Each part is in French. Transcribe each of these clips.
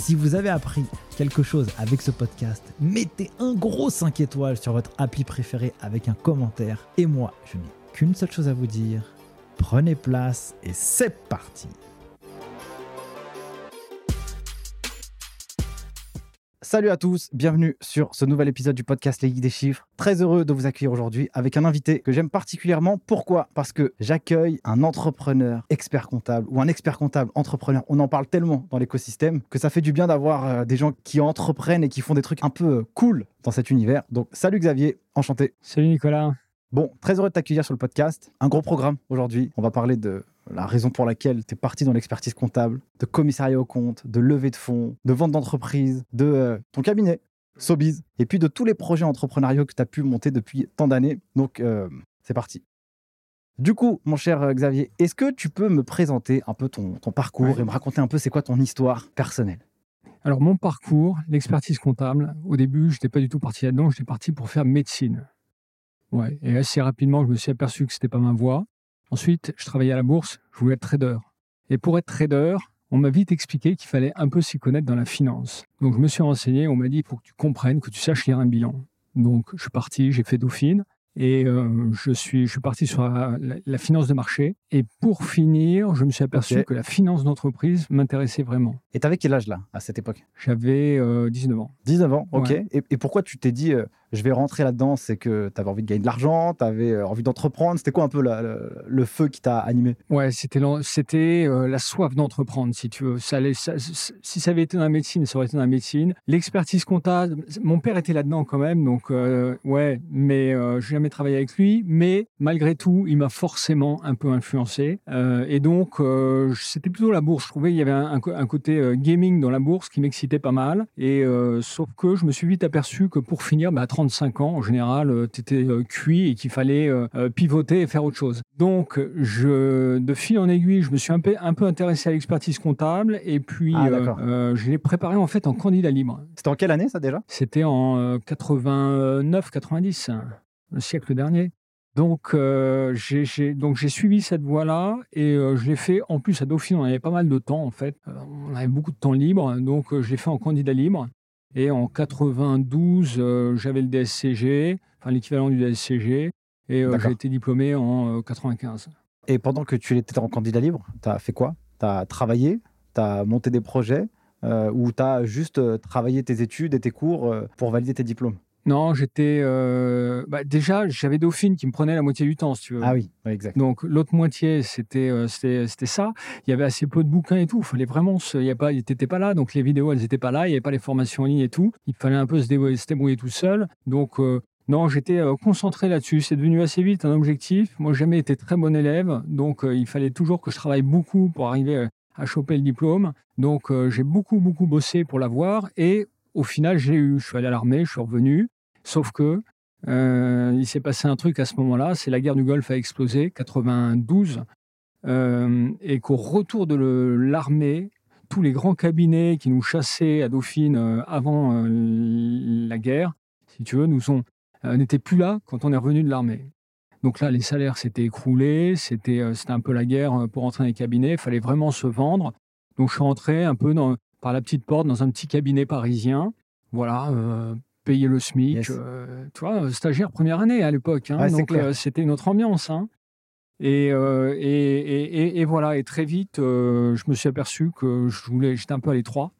Si vous avez appris quelque chose avec ce podcast, mettez un gros 5 étoiles sur votre appli préféré avec un commentaire. Et moi, je n'ai qu'une seule chose à vous dire. Prenez place et c'est parti Salut à tous, bienvenue sur ce nouvel épisode du podcast Les des Chiffres. Très heureux de vous accueillir aujourd'hui avec un invité que j'aime particulièrement. Pourquoi? Parce que j'accueille un entrepreneur expert comptable ou un expert comptable entrepreneur. On en parle tellement dans l'écosystème que ça fait du bien d'avoir euh, des gens qui entreprennent et qui font des trucs un peu euh, cool dans cet univers. Donc salut Xavier, enchanté. Salut Nicolas. Bon, très heureux de t'accueillir sur le podcast. Un gros programme aujourd'hui. On va parler de la raison pour laquelle tu es parti dans l'expertise comptable, de commissariat au compte, de levée de fonds, de vente d'entreprise, de euh, ton cabinet, Sobiz, et puis de tous les projets entrepreneuriaux que tu as pu monter depuis tant d'années. Donc, euh, c'est parti. Du coup, mon cher euh, Xavier, est-ce que tu peux me présenter un peu ton, parcours et me raconter un peu c'est quoi ton histoire personnelle? Alors, mon parcours, l'expertise comptable, au début, je n'étais pas du tout parti là-dedans, j'étais parti pour faire médecine. Ouais. Et assez rapidement, je me suis aperçu que ce n'était pas ma voie. Ensuite, je travaillais à la bourse, je voulais être trader. Et pour être trader, on m'a vite expliqué qu'il fallait un peu s'y connaître dans la finance. Donc je me suis renseigné, on m'a dit faut que tu comprennes, que tu saches lire un bilan. Donc je suis parti, j'ai fait Dauphine et euh, je, suis, je suis parti sur la, finance de marché. Et pour finir, je me suis aperçu que la finance d'entreprise m'intéressait vraiment. Et tu avais quel âge là, à cette époque? J'avais 19 euh, ans. 19 ans, ok. Et, et, pourquoi tu t'es dit, euh, je vais rentrer là-dedans, c'est que tu avais envie de gagner de l'argent, tu avais euh, envie d'entreprendre. C'était quoi un peu le, feu qui t'a animé? Ouais, c'était c'était euh, la soif d'entreprendre, si tu veux. Si ça avait été dans la médecine, ça aurait été dans la médecine. L'expertise comptable, mon père était là-dedans quand même, donc euh, ouais, mais je j'ai jamais travaillé avec lui. Mais malgré tout, il m'a forcément un peu influencé. et donc, c'était plutôt la bourse. Je trouvais qu'il y avait un, un côté gaming dans la bourse qui m'excitait pas mal. Et sauf que je me suis vite aperçu que pour finir, bah, 35 ans, en général, euh, tu étais euh, cuit et qu'il fallait euh, pivoter et faire autre chose. Donc, je, de fil en aiguille, je me suis un peu, un peu intéressé à l'expertise comptable et puis ah, je l'ai préparé en fait en candidat libre. C'était en quelle année ça déjà? C'était en 89-90, le siècle dernier. Donc, j'ai donc j'ai suivi cette voie-là et je l'ai fait. En plus, à Dauphine, on avait pas mal de temps en fait. on avait beaucoup de temps libre, donc je l'ai fait en candidat libre. Et en 92, euh, j'avais le DSCG, enfin l'équivalent du DSCG, et euh, j'ai été diplômé en 95. Euh, et pendant que tu étais en candidat libre, tu as fait quoi? Tu as travaillé? Tu as monté des projets? Ou tu as juste travaillé tes études et tes cours pour valider tes diplômes? Non, j'étais. Euh, bah, déjà, j'avais Dauphine qui me prenait la moitié du temps, si tu veux. Ah oui, exact. Donc, l'autre moitié, c'était euh, c'était ça. Il y avait assez peu de bouquins et tout. Il fallait vraiment. Il y a pas, pas là. Donc, les vidéos, elles n'étaient pas là. Il n'y avait pas les formations en ligne et tout. Il fallait un peu se débrouiller, tout seul. Donc, euh, non, j'étais concentré là-dessus. C'est devenu assez vite un objectif. Moi, j'ai jamais été très bon élève. Donc, il fallait toujours que je travaille beaucoup pour arriver à choper le diplôme. Donc, j'ai beaucoup, beaucoup bossé pour l'avoir. Et au final, j'ai eu. Je suis allé à l'armée, je suis revenu. Sauf que euh, il s'est passé un truc à ce moment-là, c'est la guerre du Golfe a explosé, 92, euh, et qu'au retour de l'armée, tous les grands cabinets qui nous chassaient à Dauphine euh, avant la guerre, si tu veux, nous sont n'étaient plus là quand on est revenu de l'armée. Donc là, les salaires s'étaient écroulés, c'était un peu la guerre pour entrer dans les cabinets, il fallait vraiment se vendre. Donc je suis rentré un peu dans, par la petite porte dans un petit cabinet parisien, voilà, payer le SMIC. Euh, tu vois, stagiaire première année à l'époque. Hein, donc euh, c'était une autre ambiance. Hein. Euh, et, et, et, voilà, et très vite, je me suis aperçu que je voulais, j'étais un peu à l'étroit.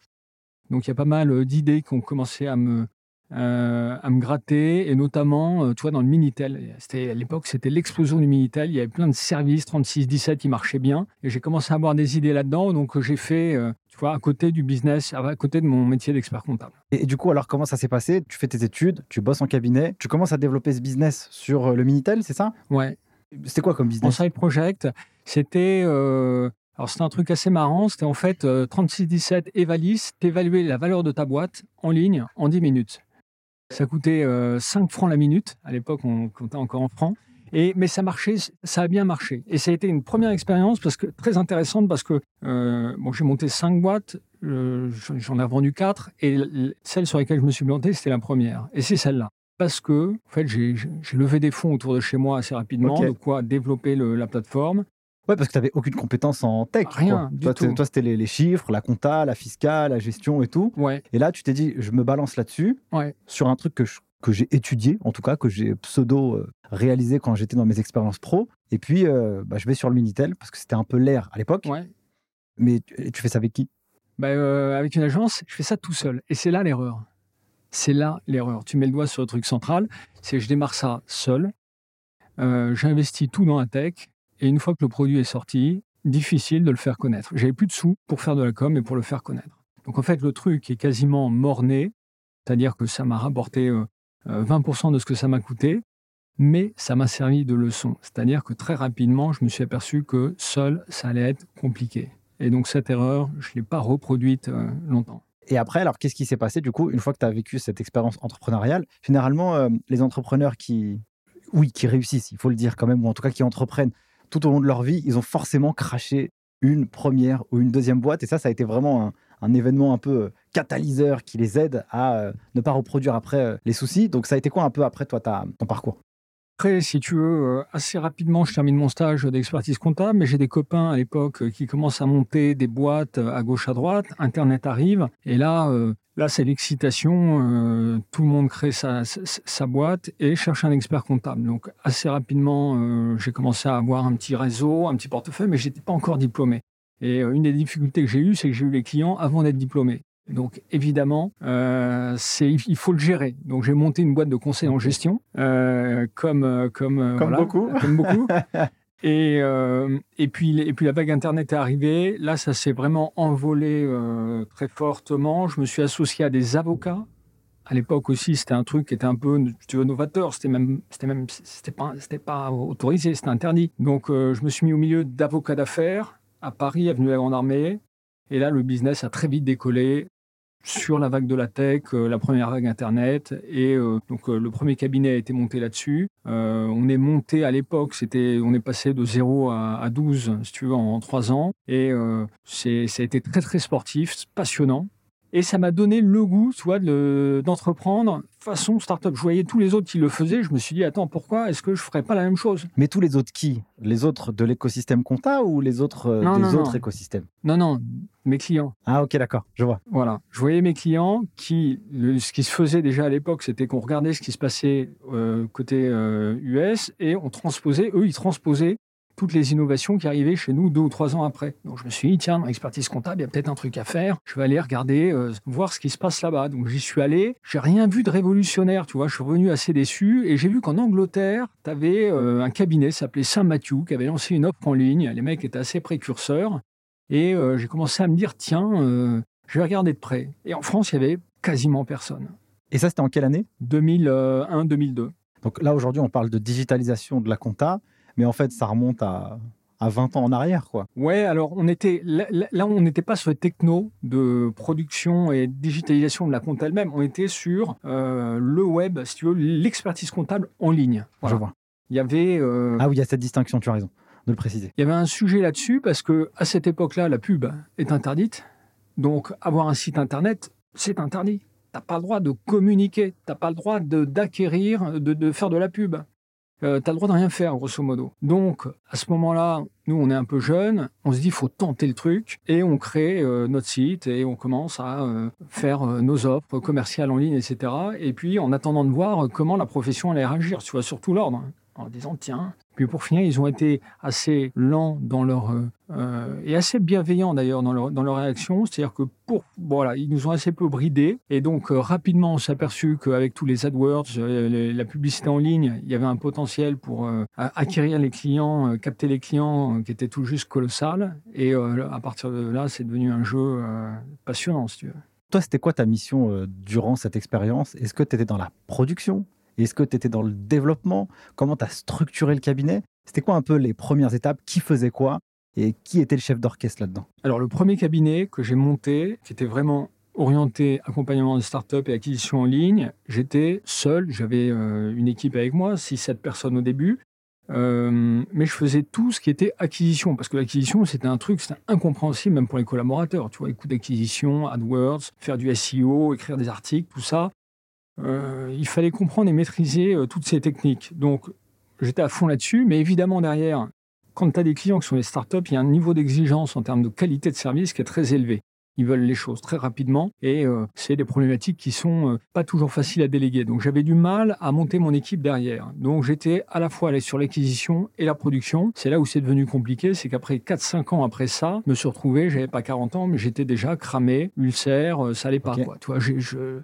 Donc il y a pas mal d'idées qui ont commencé à me, euh, à me gratter, et notamment, euh, tu vois, dans le Minitel. C'était, à l'époque, c'était l'explosion du Minitel. Il y avait plein de services 36-17 qui marchaient bien. Et j'ai commencé à avoir des idées là-dedans. Donc, j'ai fait, euh, tu vois, à côté du business, à côté de mon métier d'expert comptable. Et, du coup, alors, comment ça s'est passé? Tu fais tes études, tu bosses en cabinet, tu commences à développer ce business sur le Minitel, c'est ça? Ouais. C'était quoi comme En business side project, c'était. euh, alors, c'était un truc assez marrant. C'était en fait euh, 3617 Evalis, t'évaluais la valeur de ta boîte en ligne en 10 minutes. Ça coûtait euh, 5 francs la minute. À l'époque, on comptait encore en francs. Et, mais ça marchait, ça a bien marché. Et ça a été une première expérience parce que, très intéressante parce que euh, bon, j'ai monté 5 boîtes, euh, j'en ai vendu 4 et celle sur laquelle je me suis planté, c'était la première. Et c'est celle-là. Parce que, en fait, j'ai levé des fonds autour de chez moi assez rapidement, de quoi développer le- la plateforme. Ouais, parce que tu n'avais aucune compétence en tech. Rien quoi. du toi, t'es- tout. toi, c'était les, les chiffres, la compta, la fiscale, la gestion et tout. Ouais, Et là, tu t'es dit, je me balance là-dessus, ouais. sur un truc que je- que j'ai étudié, en tout cas, que j'ai pseudo euh, réalisé quand j'étais dans mes expériences pro. Et puis, euh, bah, je vais sur le Minitel, parce que c'était un peu l'air à l'époque. ouais. Mais tu, fais ça avec qui? Bah, euh, avec une agence, je fais ça tout seul. Et c'est là l'erreur. C'est là l'erreur. Tu mets le doigt sur le truc central. C'est je démarre ça seul. Euh, J'investis tout dans la tech. Et une fois que le produit est sorti, difficile de le faire connaître. J'avais plus de sous pour faire de la com et pour le faire connaître. Donc en fait, le truc est quasiment mort-né. C'est-à-dire que ça m'a rapporté euh, euh, 20% de ce que ça m'a coûté. Mais ça m'a servi de leçon. C'est-à-dire que très rapidement, je me suis aperçu que seul, ça allait être compliqué. Et donc cette erreur, je ne l'ai pas reproduite euh, longtemps. Et après, alors, qu'est-ce qui s'est passé, du coup, une fois que tu as vécu cette expérience entrepreneuriale? Généralement, euh, les entrepreneurs qui, oui, qui réussissent, il faut le dire quand même, ou en tout cas qui entreprennent tout au long de leur vie, ils ont forcément craché une première ou une deuxième boîte. Et ça, ça a été vraiment un, événement un peu euh, catalyseur qui les aide à euh, ne pas reproduire après euh, les soucis. Donc, ça a été quoi un peu après, toi, ton parcours? Après, si tu veux, euh, assez rapidement, je termine mon stage d'expertise comptable, mais j'ai des copains à l'époque euh, qui commencent à monter des boîtes euh, à gauche, à droite. Internet arrive, et là, là c'est l'excitation. tout le monde crée sa, sa, boîte et cherche un expert comptable. Donc, assez rapidement, j'ai commencé à avoir un petit réseau, un petit portefeuille, mais je n'étais pas encore diplômé. Et une des difficultés que j'ai eues, c'est que j'ai eu les clients avant d'être diplômé. Donc évidemment, euh, il faut le gérer. Donc j'ai monté une boîte de conseil en gestion, euh, comme euh, comme Comme voilà, beaucoup. comme beaucoup. Et, euh, et, puis, et puis la vague Internet est arrivée. Là, ça s'est vraiment envolé très fortement. Je me suis associé à des avocats. À l'époque aussi, c'était un truc qui était un peu tu veux, novateur. C'était même, c'était même, c'était pas, c'était pas autorisé, c'était interdit. Donc, je me suis mis au milieu d'avocats d'affaires à Paris, avenue de la Grande Armée. Et là, le business a très vite décollé sur la vague de la tech, euh, la première vague Internet. Et euh, donc, euh, le premier cabinet a été monté là-dessus. On est monté à l'époque, on est passé de 0 à, à 12, si tu veux, en, en 3 ans. Et c'est, ça a été très, très sportif, passionnant. Et ça m'a donné le goût, tu vois, de- d'entreprendre façon startup. Je voyais tous les autres qui le faisaient. Je me suis dit, attends, pourquoi est-ce que je ferais pas la même chose? Mais tous les autres qui? Les autres de l'écosystème compta ou les autres euh, Non, des non, autres non. écosystèmes? Non, non, mes clients. Ah, ok, d'accord, je vois. Voilà. Je voyais mes clients qui, le- ce qui se faisait déjà à l'époque, c'était qu'on regardait ce qui se passait euh, côté euh, US et on transposait, eux, ils transposaient toutes les innovations qui arrivaient chez nous deux ou trois ans après. Donc je me suis dit, tiens, dans l'expertise comptable, il y a peut-être un truc à faire. Je vais aller regarder, euh, voir ce qui se passe là-bas. Donc j'y suis allé. J'ai rien vu de révolutionnaire, tu vois. Je suis revenu assez déçu et j'ai vu qu'en Angleterre, tu avais un cabinet s'appelait Saint Matthew qui avait lancé une offre en ligne. Les mecs étaient assez précurseurs. Et euh, j'ai commencé à me dire, tiens, euh, je vais regarder de près. Et en France, il y avait quasiment personne. Et ça, c'était en quelle année? 2001-2002. Donc là, aujourd'hui, on parle de digitalisation de la compta, mais en fait, ça remonte à, à 20 ans en arrière, quoi. Ouais, alors on était là, on n'était pas sur les technos de production et digitalisation de la compta elle-même. On était sur euh, le web, si tu veux, l'expertise comptable en ligne. Voilà. Je vois. Il y avait euh, Ah oui, il y a cette distinction, tu as raison de le préciser. Il y avait un sujet là-dessus parce que à cette époque-là, la pub est interdite. Donc, avoir un site internet, c'est interdit. T'as pas le droit de communiquer, t'as pas le droit de- d'acquérir, de, de faire de la pub. Euh, t'as le droit de rien faire, grosso modo. Donc, à ce moment-là, nous, on est un peu jeunes, on se dit, il faut tenter le truc, et on crée euh, notre site, et on commence à euh, faire euh, nos offres commerciales en ligne, etc. Et puis, en attendant de voir comment la profession allait réagir, tu vois, l'ordre. En disant tiens. Puis pour finir, ils ont été assez lents dans leur euh, euh, et assez bienveillants d'ailleurs dans leur, dans leur réaction. C'est-à-dire que pour voilà, ils nous ont assez peu bridés et donc euh, rapidement on s'est aperçu qu'avec tous les AdWords, la publicité en ligne, il y avait un potentiel pour acquérir les clients, capter les clients qui était tout juste colossal. Et à partir de là, c'est devenu un jeu passionnant, si tu veux. Toi, c'était quoi ta mission durant cette expérience? Est-ce que tu étais dans la production? Est-ce que tu étais dans le développement? Comment tu as structuré le cabinet? C'était quoi un peu les premières étapes? Qui faisait quoi? Et qui était le chef d'orchestre là-dedans? Alors, le premier cabinet que j'ai monté, qui était vraiment orienté accompagnement de start-up et acquisition en ligne, j'étais seul. J'avais euh, une équipe avec moi, 6-7 personnes au début. Euh, mais je faisais tout ce qui était acquisition, parce que l'acquisition, c'était un truc, c'était incompréhensible même pour les collaborateurs. Tu vois, les coûts d'acquisition, AdWords, faire du SEO, écrire des articles, tout ça. Euh, il fallait comprendre et maîtriser euh, toutes ces techniques. Donc, j'étais à fond là-dessus, mais évidemment, derrière, quand tu as des clients qui sont des startups, il y a un niveau d'exigence en termes de qualité de service qui est très élevé. Ils veulent les choses très rapidement et euh, c'est des problématiques qui sont pas toujours faciles à déléguer. Donc j'avais du mal à monter mon équipe derrière. Donc j'étais à la fois allé sur l'acquisition et la production. C'est là où c'est devenu compliqué, c'est qu'après 4-5 ans après ça, je me suis retrouvé, j'avais pas 40 ans, mais j'étais déjà cramé, ulcère, ça allait pas. Quoi. Tu vois, je,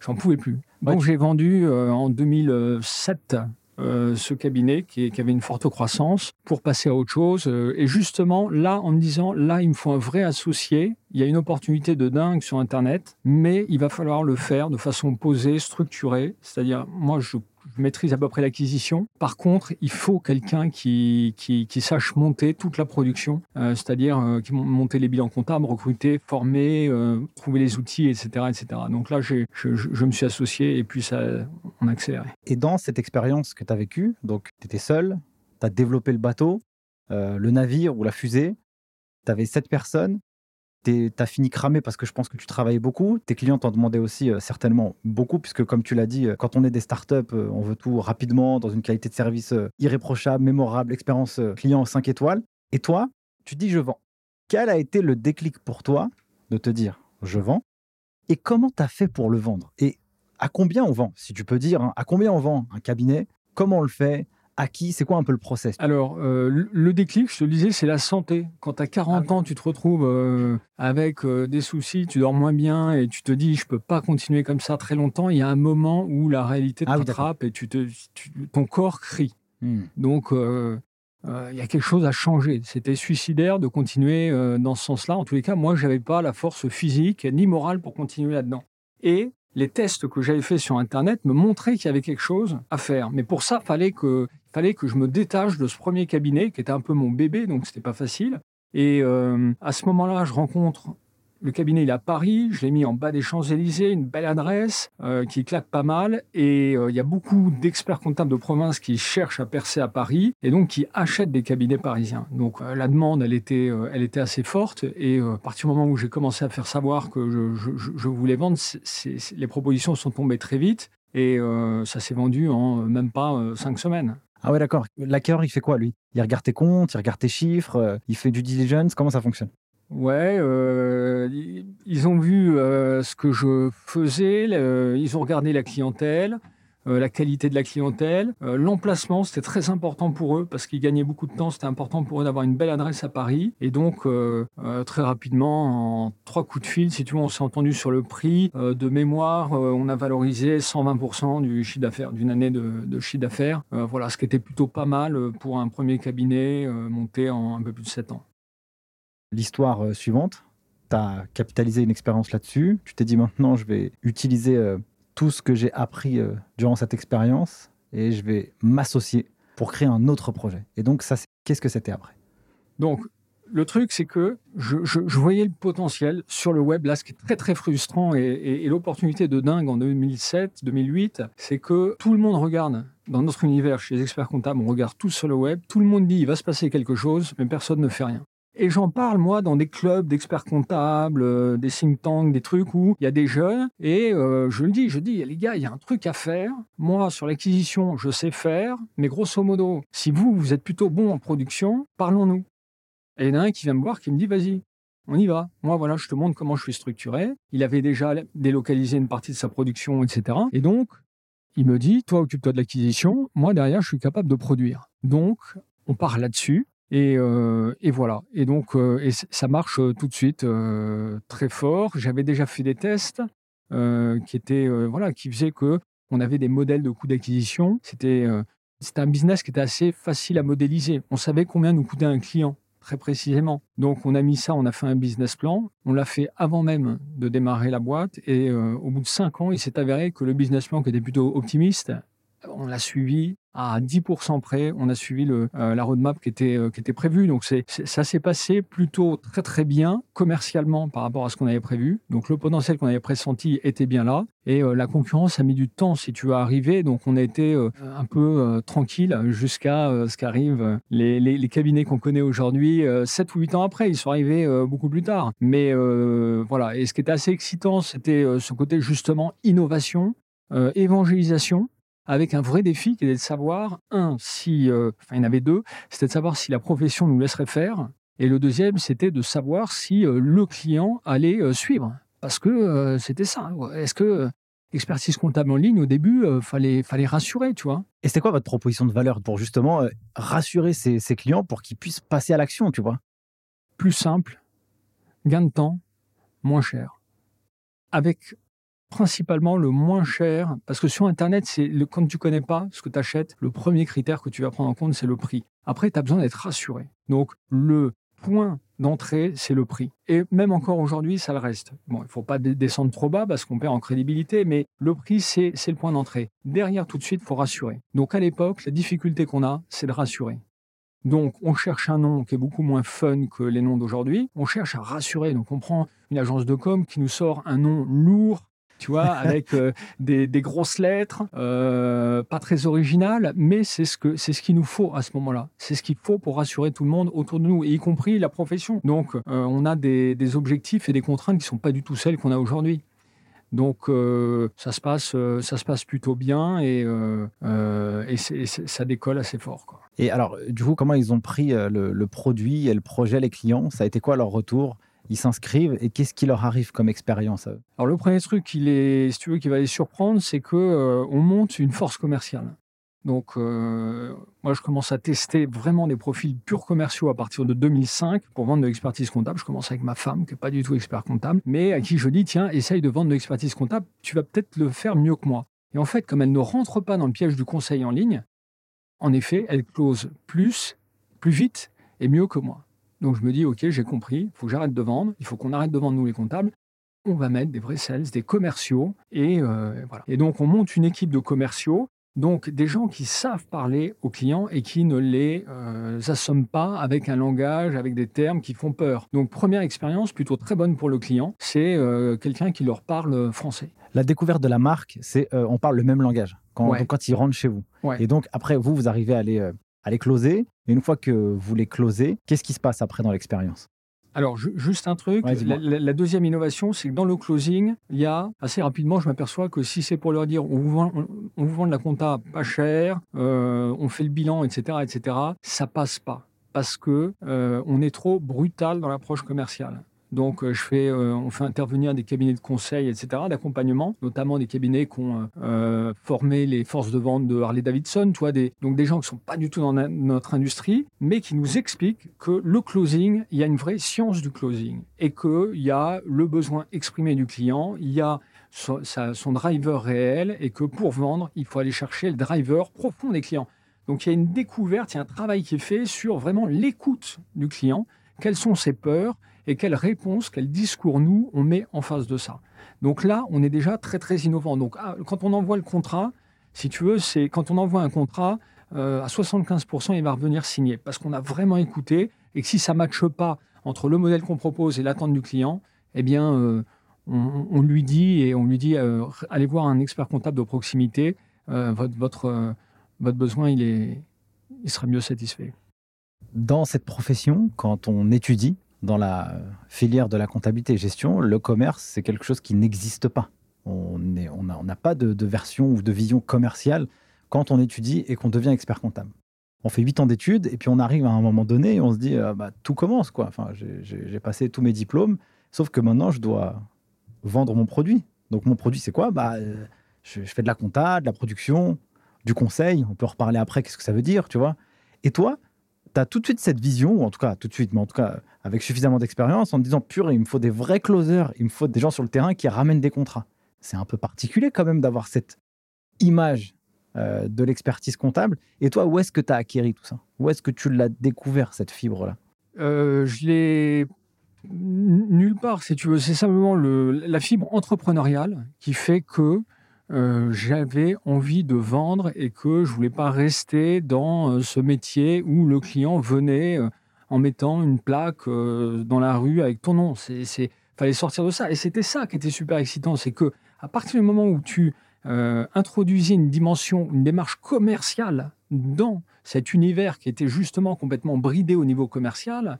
J'en pouvais plus. Donc j'ai vendu euh, en 2007 euh, ce cabinet qui, avait une forte croissance pour passer à autre chose. Euh, et justement, là, en me disant, là, il me faut un vrai associé. Il y a une opportunité de dingue sur Internet, mais il va falloir le faire de façon posée, structurée. C'est-à-dire, moi, je je maîtrise à peu près l'acquisition. Par contre, il faut quelqu'un qui, sache monter toute la production, euh, c'est-à-dire euh, monter les bilans comptables, recruter, former, euh, trouver les outils, etc. etc. Donc là, je, je, me suis associé et puis ça, on a accéléré. Et dans cette expérience que tu as vécue, donc tu étais seul, tu as développé le bateau, le navire ou la fusée, tu avais sept personnes, tu as fini cramé parce que je pense que tu travaillais beaucoup. Tes clients t'en demandaient aussi euh, certainement beaucoup, puisque comme tu l'as dit, euh, quand on est des startups, euh, on veut tout rapidement, dans une qualité de service irréprochable, mémorable, expérience client 5 étoiles. Et toi, tu dis je vends. Quel a été le déclic pour toi de te dire je vends? Et comment tu as fait pour le vendre? Et à combien on vend? Si tu peux dire, hein, à combien on vend un cabinet? Comment on le fait? À qui C'est quoi un peu le process? Alors, euh, le déclic, je te le disais, c'est la santé. Quand tu as 40 ah ans, tu te retrouves euh, avec euh, des soucis, tu dors moins bien et tu te dis, je peux pas continuer comme ça très longtemps. Il y a un moment où la réalité te ah rattrape et tu te, ton corps crie. Hmm. Donc, il y a quelque chose à changer. C'était suicidaire de continuer dans ce sens-là. En tous les cas, moi, je n'avais pas la force physique ni morale pour continuer là-dedans. Et les tests que j'avais faits sur Internet me montraient qu'il y avait quelque chose à faire. Mais pour ça, fallait que, fallait que je me détache de ce premier cabinet qui était un peu mon bébé, donc c'était pas facile. Et euh, à ce moment-là, je rencontre le cabinet, il est à Paris. Je l'ai mis en bas des Champs-Élysées, une belle adresse euh, qui claque pas mal. Et euh, il y a beaucoup d'experts comptables de province qui cherchent à percer à Paris et donc qui achètent des cabinets parisiens. Donc euh, la demande, elle était, assez forte. Et à partir du moment où j'ai commencé à faire savoir que je, je, voulais vendre, les propositions sont tombées très vite. Et ça s'est vendu en même pas cinq semaines. Ah ouais, d'accord. L'acquéreur, il fait quoi, lui? Il regarde tes comptes, il regarde tes chiffres, il fait du diligence. Comment ça fonctionne? Ouais, euh, ils ont vu euh, ce que je faisais, ils ont regardé la clientèle, euh, la qualité de la clientèle, l'emplacement, c'était très important pour eux parce qu'ils gagnaient beaucoup de temps, c'était important pour eux d'avoir une belle adresse à Paris. Et donc, très rapidement, en trois coups de fil, si tu veux, on s'est entendu sur le prix. de mémoire, on a valorisé 120% du chiffre d'affaires, d'une année de, de chiffre d'affaires. voilà, ce qui était plutôt pas mal pour un premier cabinet monté en un peu plus de 7 ans l'histoire euh, suivante. Tu as capitalisé une expérience là-dessus. Tu t'es dit maintenant, je vais utiliser euh, tout ce que j'ai appris euh, durant cette expérience et je vais m'associer pour créer un autre projet. Et donc, ça, qu'est-ce que c'était après? Donc, le truc, c'est que je, voyais le potentiel sur le web. Là, ce qui est très, très frustrant et, l'opportunité de dingue en 2007, 2008, c'est que tout le monde regarde dans notre univers, chez les experts comptables, on regarde tout sur le web. Tout le monde dit il va se passer quelque chose, mais personne ne fait rien. Et j'en parle, moi, dans des clubs d'experts comptables, euh, des think tanks, des trucs où il y a des jeunes. Et euh, je le dis, je dis, les gars, il y a un truc à faire. Moi, sur l'acquisition, je sais faire. Mais grosso modo, si vous, vous êtes plutôt bon en production, parlons-nous. Et il y en a un qui vient me voir, qui me dit, vas-y, on y va. Moi, voilà, je te montre comment je suis structuré. Il avait déjà délocalisé une partie de sa production, etc. Et donc, Il me dit, toi, occupe-toi de l'acquisition, moi, derrière, je suis capable de produire. Donc, on part là-dessus. Et, euh, et, voilà. Et donc, euh, et ça marche euh, tout de suite très fort. J'avais déjà fait des tests qui étaient, voilà, qui faisaient que on avait des modèles de coûts d'acquisition. C'était, c'était un business qui était assez facile à modéliser. On savait combien nous coûtait un client très précisément. Donc on a mis ça, on a fait un business plan, on l'a fait avant même de démarrer la boîte et au bout de cinq ans, il s'est avéré que le business plan qui était plutôt optimiste, on l'a suivi à 10% près. On a suivi euh, la roadmap qui était, euh, qui était prévue. Donc, c'est, ça s'est passé plutôt très, très bien commercialement par rapport à ce qu'on avait prévu. Donc, le potentiel qu'on avait pressenti était bien là. Et euh, la concurrence a mis du temps, si tu veux, arriver. Donc, on a été un peu tranquille jusqu'à ce qu'arrivent les, les, les, cabinets qu'on connaît aujourd'hui, 7 ou 8 ans après. Ils sont arrivés beaucoup plus tard. Mais voilà. Et ce qui était assez excitant, c'était ce côté justement innovation, évangélisation avec un vrai défi qui était de savoir, un, si, euh, enfin il y en avait deux, c'était de savoir si la profession nous laisserait faire, et le deuxième, c'était de savoir si euh, le client allait euh, suivre. Parce que c'était ça. Est-ce que expertise comptable en ligne, au début, fallait, fallait rassurer, tu vois? Et c'était quoi votre proposition de valeur pour justement rassurer ces, ces clients pour qu'ils puissent passer à l'action, tu vois? Plus simple, gain de temps, moins cher. Avec principalement le moins cher, parce que sur Internet, c'est quand tu connais pas ce que tu achètes, le premier critère que tu vas prendre en compte, c'est le prix. Après, tu as besoin d'être rassuré. Donc, le point d'entrée, c'est le prix. Et même encore aujourd'hui, ça le reste. Bon, il ne faut pas descendre trop bas parce qu'on perd en crédibilité, mais le prix, c'est le point d'entrée. Derrière, tout de suite, il faut rassurer. Donc, à l'époque, la difficulté qu'on a, c'est de rassurer. Donc, on cherche un nom qui est beaucoup moins fun que les noms d'aujourd'hui. On cherche à rassurer. Donc, on prend une agence de com qui nous sort un nom lourd, tu vois, avec euh, des, grosses lettres, euh, pas très originales, mais c'est ce que c'est ce qu'il nous faut à ce moment-là. C'est ce qu'il faut pour rassurer tout le monde autour de nous, y compris la profession. Donc, euh, on a des, objectifs et des contraintes qui sont pas du tout celles qu'on a aujourd'hui. Donc ça se passe, ça se passe plutôt bien et, et, ça décolle assez fort. Quoi. Et alors, du coup, comment ils ont pris le, le, produit et le projet, les clients? Ça a été quoi leur retour? Ils s'inscrivent et qu'est-ce qui leur arrive comme expérience à eux? Alors le premier truc qui, est, si tu veux, qui va les surprendre, c'est que euh, on monte une force commerciale. Donc euh, moi je commence à tester vraiment des profils purs commerciaux à partir de 2005 pour vendre de l'expertise comptable. Je commence avec ma femme qui n'est pas du tout expert comptable, mais à qui je dis tiens essaye de vendre de l'expertise comptable, tu vas peut-être le faire mieux que moi. Et en fait comme elle ne rentre pas dans le piège du conseil en ligne, en effet elle close plus, plus vite et mieux que moi. Donc je me dis, OK, j'ai compris, il faut que j'arrête de vendre, il faut qu'on arrête de vendre nous les comptables. On va mettre des vrais sales, des commerciaux, et euh, voilà. Et donc on monte une équipe de commerciaux, donc des gens qui savent parler aux clients et qui ne les euh, assomment pas avec un langage, avec des termes qui font peur. Donc première expérience plutôt très bonne pour le client, c'est euh, quelqu'un qui leur parle français. La découverte de la marque, c'est on parle le même langage quand, quand ils rentrent chez vous. Et donc après vous, vous arrivez à aller à les closer. Et une fois que vous les closez, qu'est-ce qui se passe après dans l'expérience? Alors, juste un truc, la, deuxième innovation, c'est que dans le closing, il y a, assez rapidement, je m'aperçois que si c'est pour leur dire on vous vend, on, vous vend de la compta pas cher, euh, on fait le bilan, etc., etc., ça passe pas. Parce que euh, on est trop brutal dans l'approche commerciale. Donc, euh, je fais, euh, on fait intervenir des cabinets de conseil, etc., d'accompagnement, notamment des cabinets qui ont euh, formé les forces de vente de Harley Davidson, tu des, donc des gens qui ne sont pas du tout dans notre industrie, mais qui nous expliquent que le closing, il y a une vraie science du closing et qu'il y a le besoin exprimé du client, il y a son, son driver réel et que pour vendre, il faut aller chercher le driver profond des clients. Donc, il y a une découverte, il y a un travail qui est fait sur vraiment l'écoute du client. Quelles sont ses peurs et quelle réponse, quel discours nous, on met en face de ça. Donc là, on est déjà très, très innovant. Donc ah, quand on envoie le contrat, si tu veux, c'est quand on envoie un contrat, euh, à 75%, il va revenir signer parce qu'on a vraiment écouté et que si ça ne matche pas entre le modèle qu'on propose et l'attente du client, eh bien, euh, on, lui dit et on lui dit euh, allez voir un expert comptable de proximité, votre, votre, votre besoin, il, est, il sera mieux satisfait. Dans cette profession, quand on étudie, dans la filière de la comptabilité et gestion, le commerce, c'est quelque chose qui n'existe pas. On n'a pas de, version ou de vision commerciale quand on étudie et qu'on devient expert comptable. On fait huit ans d'études et puis on arrive à un moment donné et on se dit euh, bah, tout commence. quoi. Enfin, J'ai passé tous mes diplômes, sauf que maintenant je dois vendre mon produit. Donc mon produit, c'est quoi? Bah, euh, je, fais de la compta, de la production, du conseil. On peut reparler après, qu'est-ce que ça veut dire, tu vois? Et toi, tu as tout de suite cette vision, ou en tout cas, tout de suite, mais en tout cas, avec suffisamment d'expérience, en te disant, pur, il me faut des vrais closers, il me faut des gens sur le terrain qui ramènent des contrats. C'est un peu particulier quand même d'avoir cette image euh, de l'expertise comptable. Et toi, où est-ce que tu as acquéri tout ça? Où est-ce que tu l'as découvert, cette fibre-là? Euh, Je l'ai nulle part, si tu veux. C'est simplement le, la fibre entrepreneuriale qui fait que euh, j'avais envie de vendre et que je voulais pas rester dans ce métier où le client venait en mettant une plaque dans la rue avec ton nom. C'est, fallait sortir de ça. Et c'était ça qui était super excitant, c'est que à partir du moment où tu euh, introduisait une dimension, une démarche commerciale dans cet univers qui était justement complètement bridé au niveau commercial,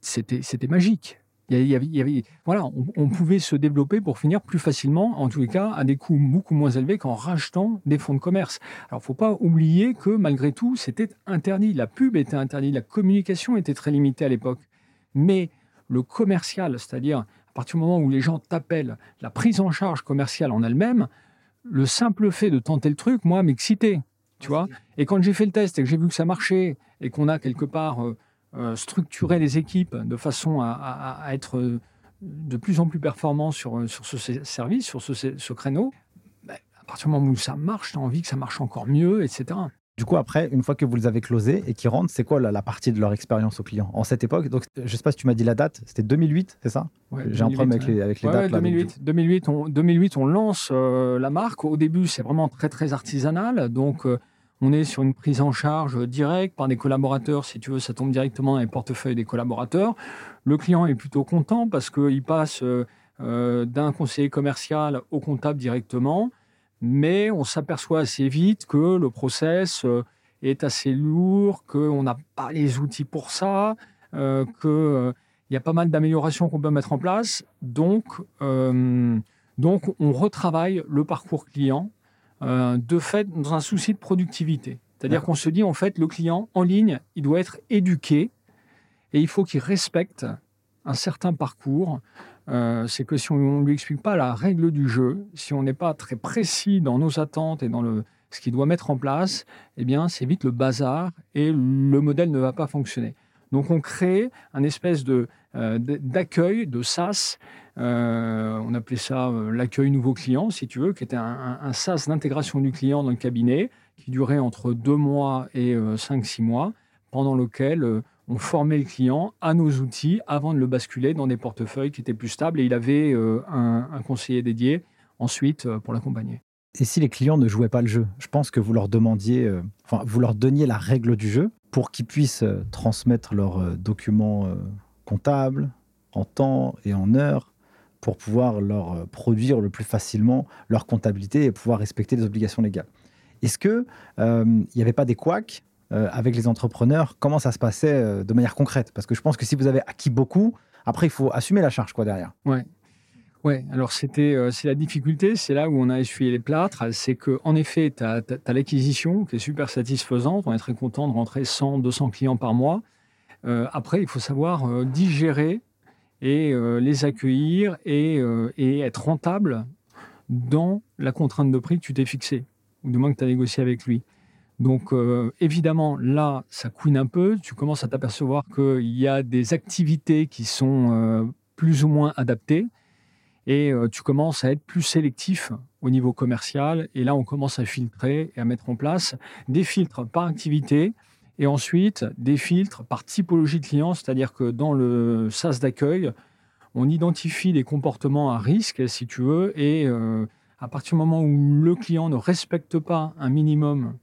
c'était, c'était magique. Il y avait, il y avait, voilà, on, pouvait se développer pour finir plus facilement, en tous les cas, à des coûts beaucoup moins élevés qu'en rachetant des fonds de commerce. Alors, il ne faut pas oublier que malgré tout, c'était interdit. La pub était interdite, la communication était très limitée à l'époque. Mais le commercial, c'est-à-dire à partir du moment où les gens t'appellent, la prise en charge commerciale en elle-même, le simple fait de tenter le truc, moi, m'excitait. Tu vois? Et quand j'ai fait le test et que j'ai vu que ça marchait et qu'on a quelque part euh, euh, structuré les équipes de façon à, être euh, de plus en plus performant sur, sur ce service, sur ce, créneau, ben, à partir du moment où ça marche, tu as envie que ça marche encore mieux, etc. Du coup, après, une fois que vous les avez closés et qu'ils rentrent, c'est quoi la, partie de leur expérience au client En cette époque, donc, je ne sais pas si tu m'as dit la date, c'était 2008, c'est ça? J'ai un problème avec les, avec les dates. 2008, 2008, on, 2008, on lance euh, la marque. Au début, c'est vraiment très, très artisanal. Donc, euh, on est sur une prise en charge directe par des collaborateurs. Si tu veux, ça tombe directement dans les portefeuilles des collaborateurs. Le client est plutôt content parce qu'il passe euh, d'un conseiller commercial au comptable directement mais on s'aperçoit assez vite que le process euh, est assez lourd, qu'on n'a pas les outils pour ça, euh, qu'il euh, y a pas mal d'améliorations qu'on peut mettre en place. Donc, donc, on retravaille le parcours client de fait dans un souci de productivité. C'est-à-dire qu'on se dit, en fait, le client en ligne, il doit être éduqué et il faut qu'il respecte un certain parcours euh, c'est que si on ne lui explique pas la règle du jeu, si on n'est pas très précis dans nos attentes et dans le, ce qu'il doit mettre en place, eh bien, c'est vite le bazar et le modèle ne va pas fonctionner. Donc, on crée un espèce de, euh, d'accueil, de SaaS. Euh, on appelait ça l'accueil nouveau client, si tu veux, qui était un, un, SaaS d'intégration du client dans le cabinet, qui durait entre deux mois et cinq, six mois, pendant lequel on formait le client à nos outils avant de le basculer dans des portefeuilles qui étaient plus stables et il avait euh, un, conseiller dédié ensuite euh, pour l'accompagner. Et si les clients ne jouaient pas le jeu Je pense que vous leur demandiez, euh, enfin, vous leur donniez la règle du jeu pour qu'ils puissent transmettre leurs documents comptables en temps et en heure pour pouvoir leur produire le plus facilement leur comptabilité et pouvoir respecter les obligations légales. Est-ce qu'il n'y avait pas des couacs euh, avec les entrepreneurs, comment ça se passait euh, de manière concrète? Parce que je pense que si vous avez acquis beaucoup, après, il faut assumer la charge quoi, derrière. Ouais. Ouais, alors c'était euh, c'est la difficulté, c'est là où on a essuyé les plâtres, c'est que en effet, tu as, l'acquisition qui est super satisfaisante, on est très content de rentrer 100, 200 clients par mois. après, il faut savoir digérer et les accueillir et, et, être rentable dans la contrainte de prix que tu t'es fixée, ou du moins que tu as négocié avec lui. Donc euh, évidemment, là, ça couine un peu. Tu commences à t'apercevoir qu'il y a des activités qui sont euh, plus ou moins adaptées et euh, tu commences à être plus sélectif au niveau commercial. Et là, on commence à filtrer et à mettre en place des filtres par activité et ensuite des filtres par typologie de client, c'est-à-dire que dans le SaaS d'accueil, on identifie les comportements à risque, si tu veux, et à partir du moment où le client ne respecte pas un minimum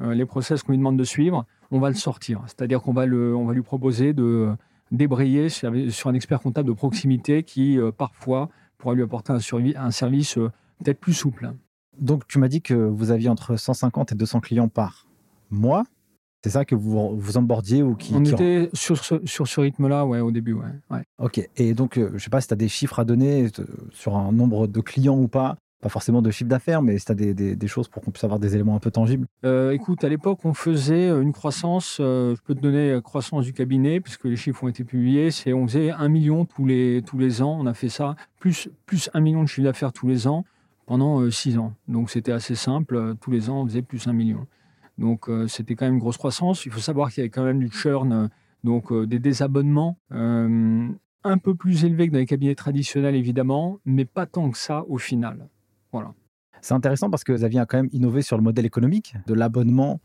euh, les process qu'on lui demande de suivre, on va le sortir. C'est-à-dire qu'on va, va lui proposer de débrayer sur, un expert comptable de proximité qui, euh, parfois, pourra lui apporter un, service euh, peut-être plus souple. Donc, tu m'as dit que vous aviez entre 150 et 200 clients par mois. C'est ça que vous vous embordiez ou qui On était sur ce, sur ce rythme-là, ouais, au début, ouais. Ok. Et donc, je ne sais pas si tu as des chiffres à donner sur un nombre de clients ou pas pas forcément de chiffre d'affaires, mais si tu as des, choses pour qu'on puisse avoir des éléments un peu tangibles. Euh, écoute, à l'époque, on faisait euh, une croissance, euh, je peux te donner la croissance du cabinet, puisque les chiffres ont été publiés, c'est on faisait un million tous les, tous les ans, on a fait ça, plus, plus un million de chiffre d'affaires tous les ans, pendant 6 ans. Donc c'était assez simple. Tous les ans, on faisait plus 1 million. Donc c'était quand même une grosse croissance. Il faut savoir qu'il y avait quand même du churn, donc des désabonnements un peu plus élevés que dans les cabinets traditionnels, évidemment, mais pas tant que ça au final. Voilà. C'est intéressant parce que Xavier a quand même innové sur le modèle économique de l'abonnement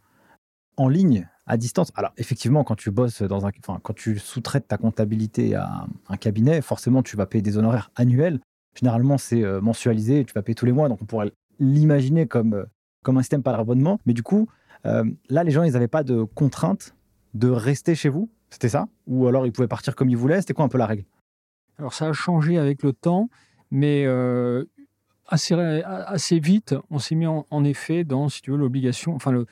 en ligne à distance. Alors effectivement, quand tu bosses dans un, quand tu sous-traites ta comptabilité à un cabinet, forcément tu vas payer des honoraires annuels. Généralement c'est euh, mensualisé, tu vas payer tous les mois, donc on pourrait l'imaginer comme euh, comme un système par abonnement. Mais du coup, euh, là les gens ils n'avaient pas de contrainte de rester chez vous, c'était ça? Ou alors ils pouvaient partir comme ils voulaient C'était quoi un peu la règle? Alors ça a changé avec le temps, mais assez, assez vite, on s'est mis en, en, effet dans, si tu veux, l'obligation, enfin le,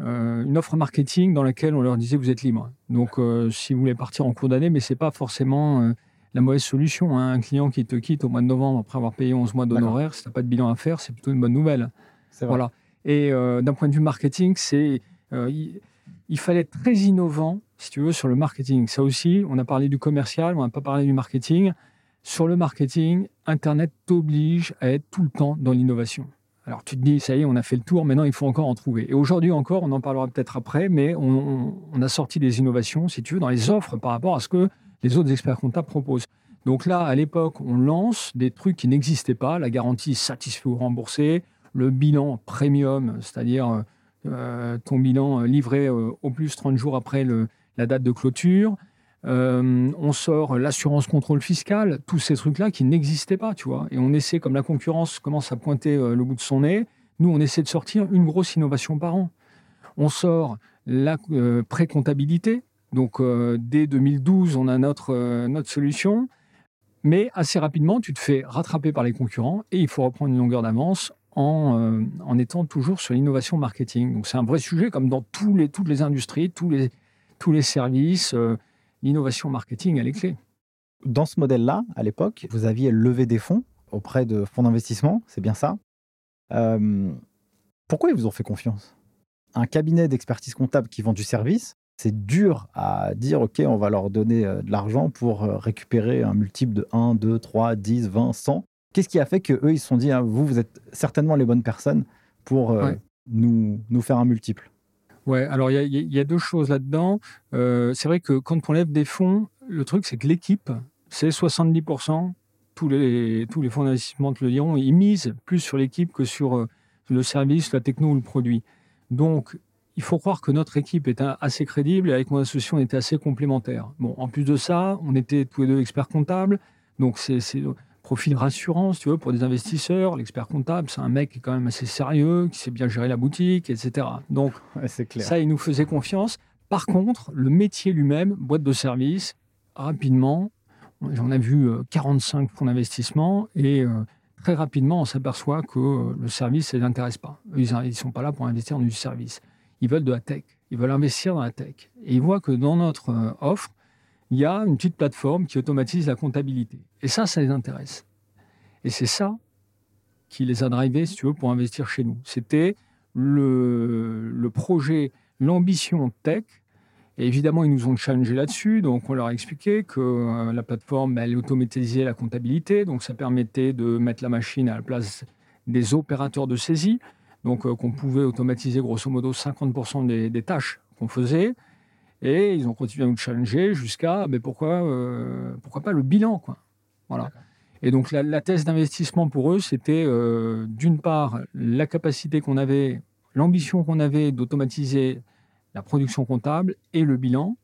euh, une offre marketing dans laquelle on leur disait vous êtes libre. Donc, euh, si vous voulez partir en cours d'année, mais c'est pas forcément euh, la mauvaise solution. Hein. Un client qui te quitte au mois de novembre après avoir payé 11 mois d'honoraires, si tu n'as pas de bilan à faire, c'est plutôt une bonne nouvelle. Voilà. Et d'un point de vue marketing, c'est il, il, fallait être très innovant, si tu veux, sur le marketing. Ça aussi, on a parlé du commercial, on n'a pas parlé du marketing. Sur le marketing, Internet t'oblige à être tout le temps dans l'innovation. Alors tu te dis, ça y est, on a fait le tour, maintenant il faut encore en trouver. Et aujourd'hui encore, on en parlera peut-être après, mais on, a sorti des innovations, si tu veux, dans les offres par rapport à ce que les autres experts comptables proposent. Donc là, à l'époque, on lance des trucs qui n'existaient pas, la garantie satisfait ou remboursé, le bilan premium, c'est-à-dire euh, ton bilan livré euh, au plus 30 jours après la date de clôture, euh, on sort l'assurance contrôle fiscal, tous ces trucs-là qui n'existaient pas, tu vois. Et on essaie, comme la concurrence commence à pointer euh, le bout de son nez, nous, on essaie de sortir une grosse innovation par an. On sort la euh, pré-comptabilité. Donc, dès 2012, on a notre, notre solution. Mais assez rapidement, tu te fais rattraper par les concurrents et il faut reprendre une longueur d'avance en, en, étant toujours sur l'innovation marketing. Donc, c'est un vrai sujet, comme dans toutes les industries, tous les, services l'innovation marketing, elle est clé. Dans ce modèle-là, à l'époque, vous aviez levé des fonds auprès de fonds d'investissement, c'est bien ça. Euh, pourquoi ils vous ont fait confiance? Un cabinet d'expertise comptable qui vend du service, c'est dur à dire, OK, on va leur donner euh, de l'argent pour euh, récupérer un multiple de 1, 2, 3, 10, 20, 100. Qu'est-ce qui a fait qu'eux, ils se sont dit, hein, vous, vous êtes certainement les bonnes personnes pour nous, nous faire un multiple? Ouais, alors il y, a deux choses là-dedans. Euh, c'est vrai que quand on lève des fonds, le truc, c'est que l'équipe, c'est 70%. Tous les, tous les fonds d'investissement te le diront, ils misent plus sur l'équipe que sur euh, le service, la techno ou le produit. Donc, il faut croire que notre équipe est assez crédible et avec mon associé, on était assez complémentaires. Bon, en plus de ça, on était tous les deux experts comptables. Donc, c'est profil rassurant, tu veux, pour des investisseurs. L'expert comptable, c'est un mec qui est quand même assez sérieux, qui sait bien gérer la boutique, etc. Donc, ça, il nous faisait confiance. Par contre, le métier lui-même, boîte de service, rapidement, j'en ai vu 45 euh, fonds d'investissement et euh, très rapidement, on s'aperçoit que euh, le service, ça ne les intéresse pas. Ils ne sont pas là pour investir dans du service. Ils veulent de la tech. Ils veulent investir dans la tech. Et ils voient que dans notre offre, il y a une petite plateforme qui automatise la comptabilité. Et ça, ça les intéresse. Et c'est ça qui les a drivés, si tu veux, pour investir chez nous. C'était le, projet, l'ambition tech. Et évidemment, ils nous ont challengé là-dessus. Donc, on leur a expliqué que euh, la plateforme, elle automatisait la comptabilité. Donc, ça permettait de mettre la machine à la place des opérateurs de saisie. Donc, euh, qu'on pouvait automatiser grosso modo 50% des, des tâches qu'on faisait. Et ils ont continué à nous challenger jusqu'à mais pourquoi, euh, pourquoi pas le bilan quoi. Voilà. Et donc la, thèse d'investissement pour eux, c'était euh, d'une part la capacité qu'on avait, l'ambition qu'on avait d'automatiser la production comptable et le bilan.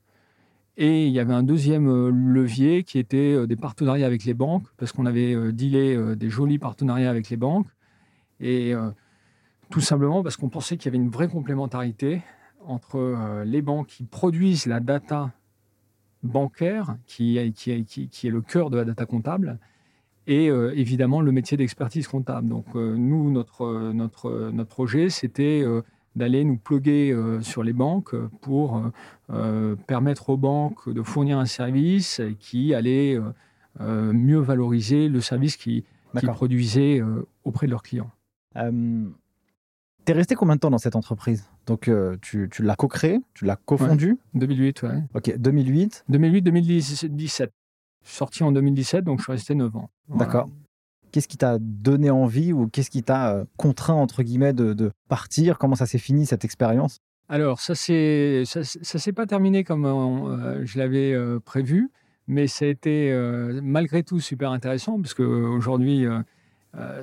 Et il y avait un deuxième euh, levier qui était des partenariats avec les banques, parce qu'on avait dealé des jolis partenariats avec les banques. Et tout simplement parce qu'on pensait qu'il y avait une vraie complémentarité entre euh, les banques qui produisent la data bancaire, qui, qui, qui, est le cœur de la data comptable, et euh, évidemment le métier d'expertise comptable. Donc euh, nous, notre, notre, notre projet, c'était d'aller nous pluguer sur les banques pour permettre aux banques de fournir un service qui allait mieux valoriser le service qu'ils produisaient auprès de leurs clients. Tu es resté combien de temps dans cette entreprise? Donc, euh, tu, tu l'as co-créé, tu l'as cofondu? 2008, ouais. Ok, 2008 2008-2017. Sorti en 2017, donc je suis resté 9 ans. D'accord. Qu'est-ce qui t'a donné envie ou qu'est-ce qui t'a contraint, entre guillemets, de, partir? Comment ça s'est fini cette expérience? Alors, ça ne ça, s'est pas terminé comme je l'avais prévu, mais ça a été malgré tout super intéressant parce qu'aujourd'hui,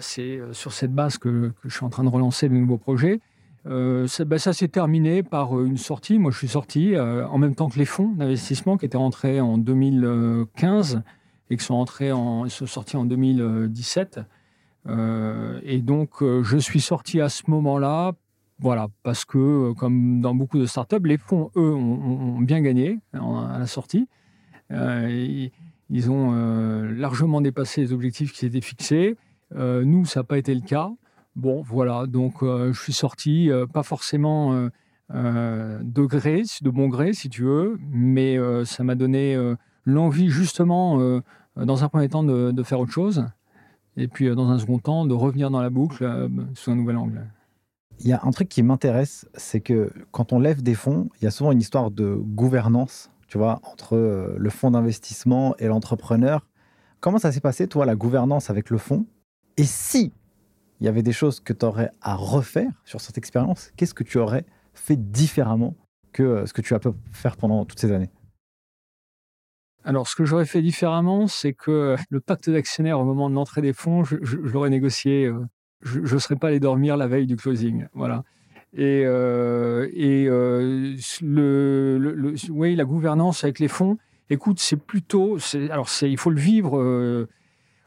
c'est sur cette base que, que, je suis en train de relancer de nouveaux projets. Euh, bah, ça, s'est terminé par euh, une sortie. Moi, je suis sorti euh, en même temps que les fonds d'investissement qui étaient rentrés en 2015 et qui sont, sortis en 2017. et donc, je suis sorti à ce moment-là, voilà, parce que, comme dans beaucoup de startups, les fonds, eux, ont, bien gagné à la sortie. ils ont largement dépassé les objectifs qui s'étaient fixés. nous, ça n'a pas été le cas. Bon, voilà, donc euh, je suis sorti, euh, pas forcément euh, de gré, de bon gré, si tu veux, mais ça m'a donné l'envie, justement, dans un premier temps, de, faire autre chose, et puis dans un second temps, de revenir dans la boucle sous un nouvel angle. Il y a un truc qui m'intéresse, c'est que quand on lève des fonds, il y a souvent une histoire de gouvernance, tu vois, entre le fonds d'investissement et l'entrepreneur. Comment ça s'est passé, toi, la gouvernance avec le fonds? Et si il y avait des choses que tu aurais à refaire sur cette expérience, qu'est-ce que tu aurais fait différemment que euh, ce que tu as pu faire pendant toutes ces années? Alors, ce que j'aurais fait différemment, c'est que le pacte d'actionnaires au moment de l'entrée des fonds, je, l'aurais négocié. Euh, je ne serais pas allé dormir la veille du closing. Voilà. Et, euh, et le, oui, la gouvernance avec les fonds, écoute, c'est plutôt. Alors, il faut le vivre.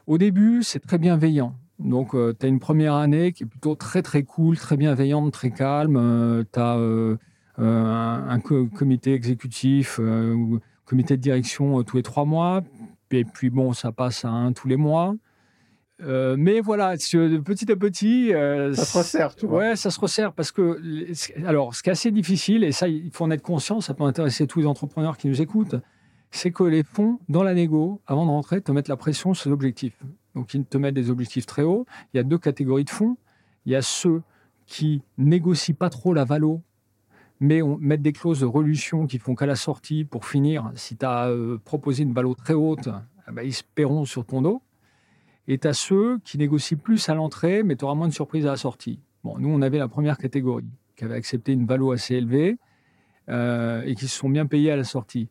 au début, c'est très bienveillant. Donc, euh, tu as une première année qui est plutôt très, très cool, très bienveillante, très calme. Euh, tu as euh, un, comité exécutif, ou comité de direction tous les trois mois. Et puis, bon, ça passe à un tous les mois. mais voilà, petit à petit. ça se resserre, tu vois. Ouais, ça se resserre parce que. Alors, ce qui est assez difficile, et ça, il faut en être conscient, ça peut intéresser tous les entrepreneurs qui nous écoutent, c'est que les fonds, dans la négo, avant de rentrer, te mettent la pression sur l'objectif. Donc, ils te mettent des objectifs très hauts. Il y a deux catégories de fonds. Il y a ceux qui négocient pas trop la valo, mais mettent des clauses de relution qui font qu'à la sortie, pour finir, si tu as euh, proposé une valo très haute, eh ben, ils se paieront sur ton dos. Et tu as ceux qui négocient plus à l'entrée, mais tu auras moins de surprises à la sortie. Bon, nous, on avait la première catégorie, qui avait accepté une valo assez élevée euh, et qui se sont bien payés à la sortie.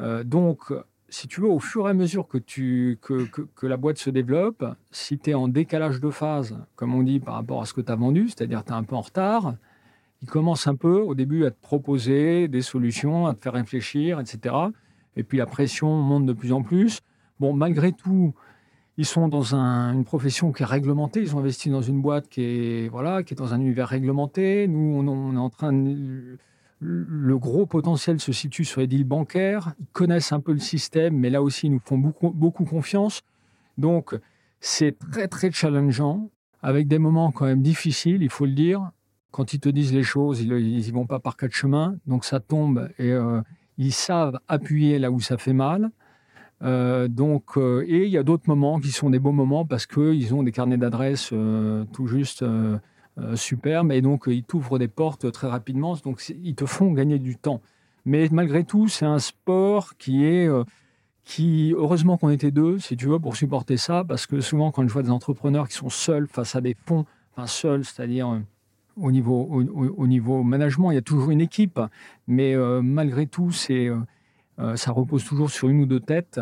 Euh, donc, si tu veux, au fur et à mesure que, tu, que, que, la boîte se développe, si tu es en décalage de phase, comme on dit, par rapport à ce que tu as vendu, c'est-à-dire tu es un peu en retard, ils commencent un peu au début à te proposer des solutions, à te faire réfléchir, etc. Et puis la pression monte de plus en plus. Bon, malgré tout, ils sont dans une profession qui est réglementée. Ils ont investi dans une boîte qui est, voilà, qui est dans un univers réglementé. Nous, on est en train de le gros potentiel se situe sur les deals bancaires. Ils connaissent un peu le système, mais là aussi, ils nous font beaucoup, confiance. Donc, c'est très, très challengeant, avec des moments quand même difficiles, il faut le dire. Quand ils te disent les choses, ils n'y vont pas par quatre chemins. Donc, ça tombe et euh, ils savent appuyer là où ça fait mal. Euh, donc, euh, et il y a d'autres moments qui sont des beaux moments parce qu'ils ont des carnets d'adresses tout juste superbe. Et donc, ils t'ouvrent des portes très rapidement. Donc, ils te font gagner du temps. Mais malgré tout, c'est un sport qui est. Euh, qui, heureusement qu'on était deux, si tu veux, pour supporter ça, parce que souvent, quand je vois des entrepreneurs qui sont seuls face à des fonds, enfin seuls, c'est-à-dire euh, au niveau, au, niveau management, il y a toujours une équipe, mais malgré tout, ça repose toujours sur une ou deux têtes,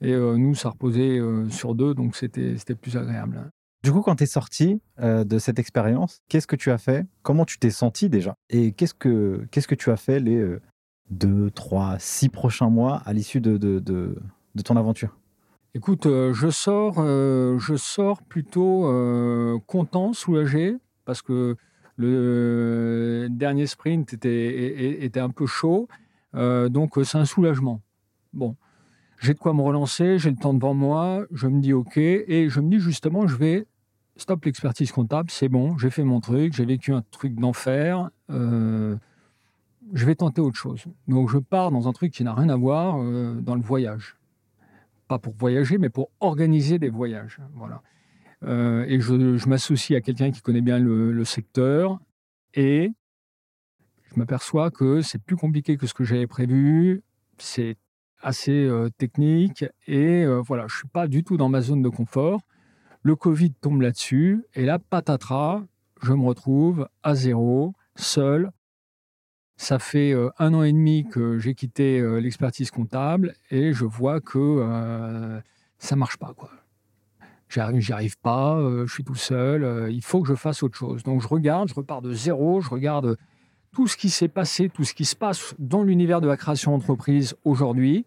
et nous, ça reposait sur deux, donc c'était, c'était plus agréable. Du coup, quand tu es sorti euh, de cette expérience, qu'est-ce que tu as fait? Comment tu t'es senti déjà? Et qu'est-ce que, que tu as fait les euh, deux, trois, six prochains mois à l'issue de, de, de, ton aventure? Écoute, euh, je, sors, je sors plutôt content, soulagé, parce que le dernier sprint était, était un peu chaud. donc, c'est un soulagement. Bon, j'ai de quoi me relancer, j'ai le temps devant moi, je me dis OK, et je me dis justement, je vais stop l'expertise comptable, c'est bon, j'ai fait mon truc, j'ai vécu un truc d'enfer, euh, je vais tenter autre chose. Donc je pars dans un truc qui n'a rien à voir euh, dans le voyage. Pas pour voyager, mais pour organiser des voyages. Voilà. Euh, et je, m'associe à quelqu'un qui connaît bien le, secteur et je m'aperçois que c'est plus compliqué que ce que j'avais prévu. C'est assez technique et voilà, je suis pas du tout dans ma zone de confort. Le Covid tombe là-dessus, et là, patatras, je me retrouve à zéro, seul. Ça fait euh, un an et demi que j'ai quitté euh, l'expertise comptable et je vois que euh, ça marche pas. Quoi. J'y arrive pas, je suis tout seul, il faut que je fasse autre chose. Donc je regarde, je repars de zéro, je regarde tout ce qui s'est passé, tout ce qui se passe dans l'univers de la création d'entreprise aujourd'hui.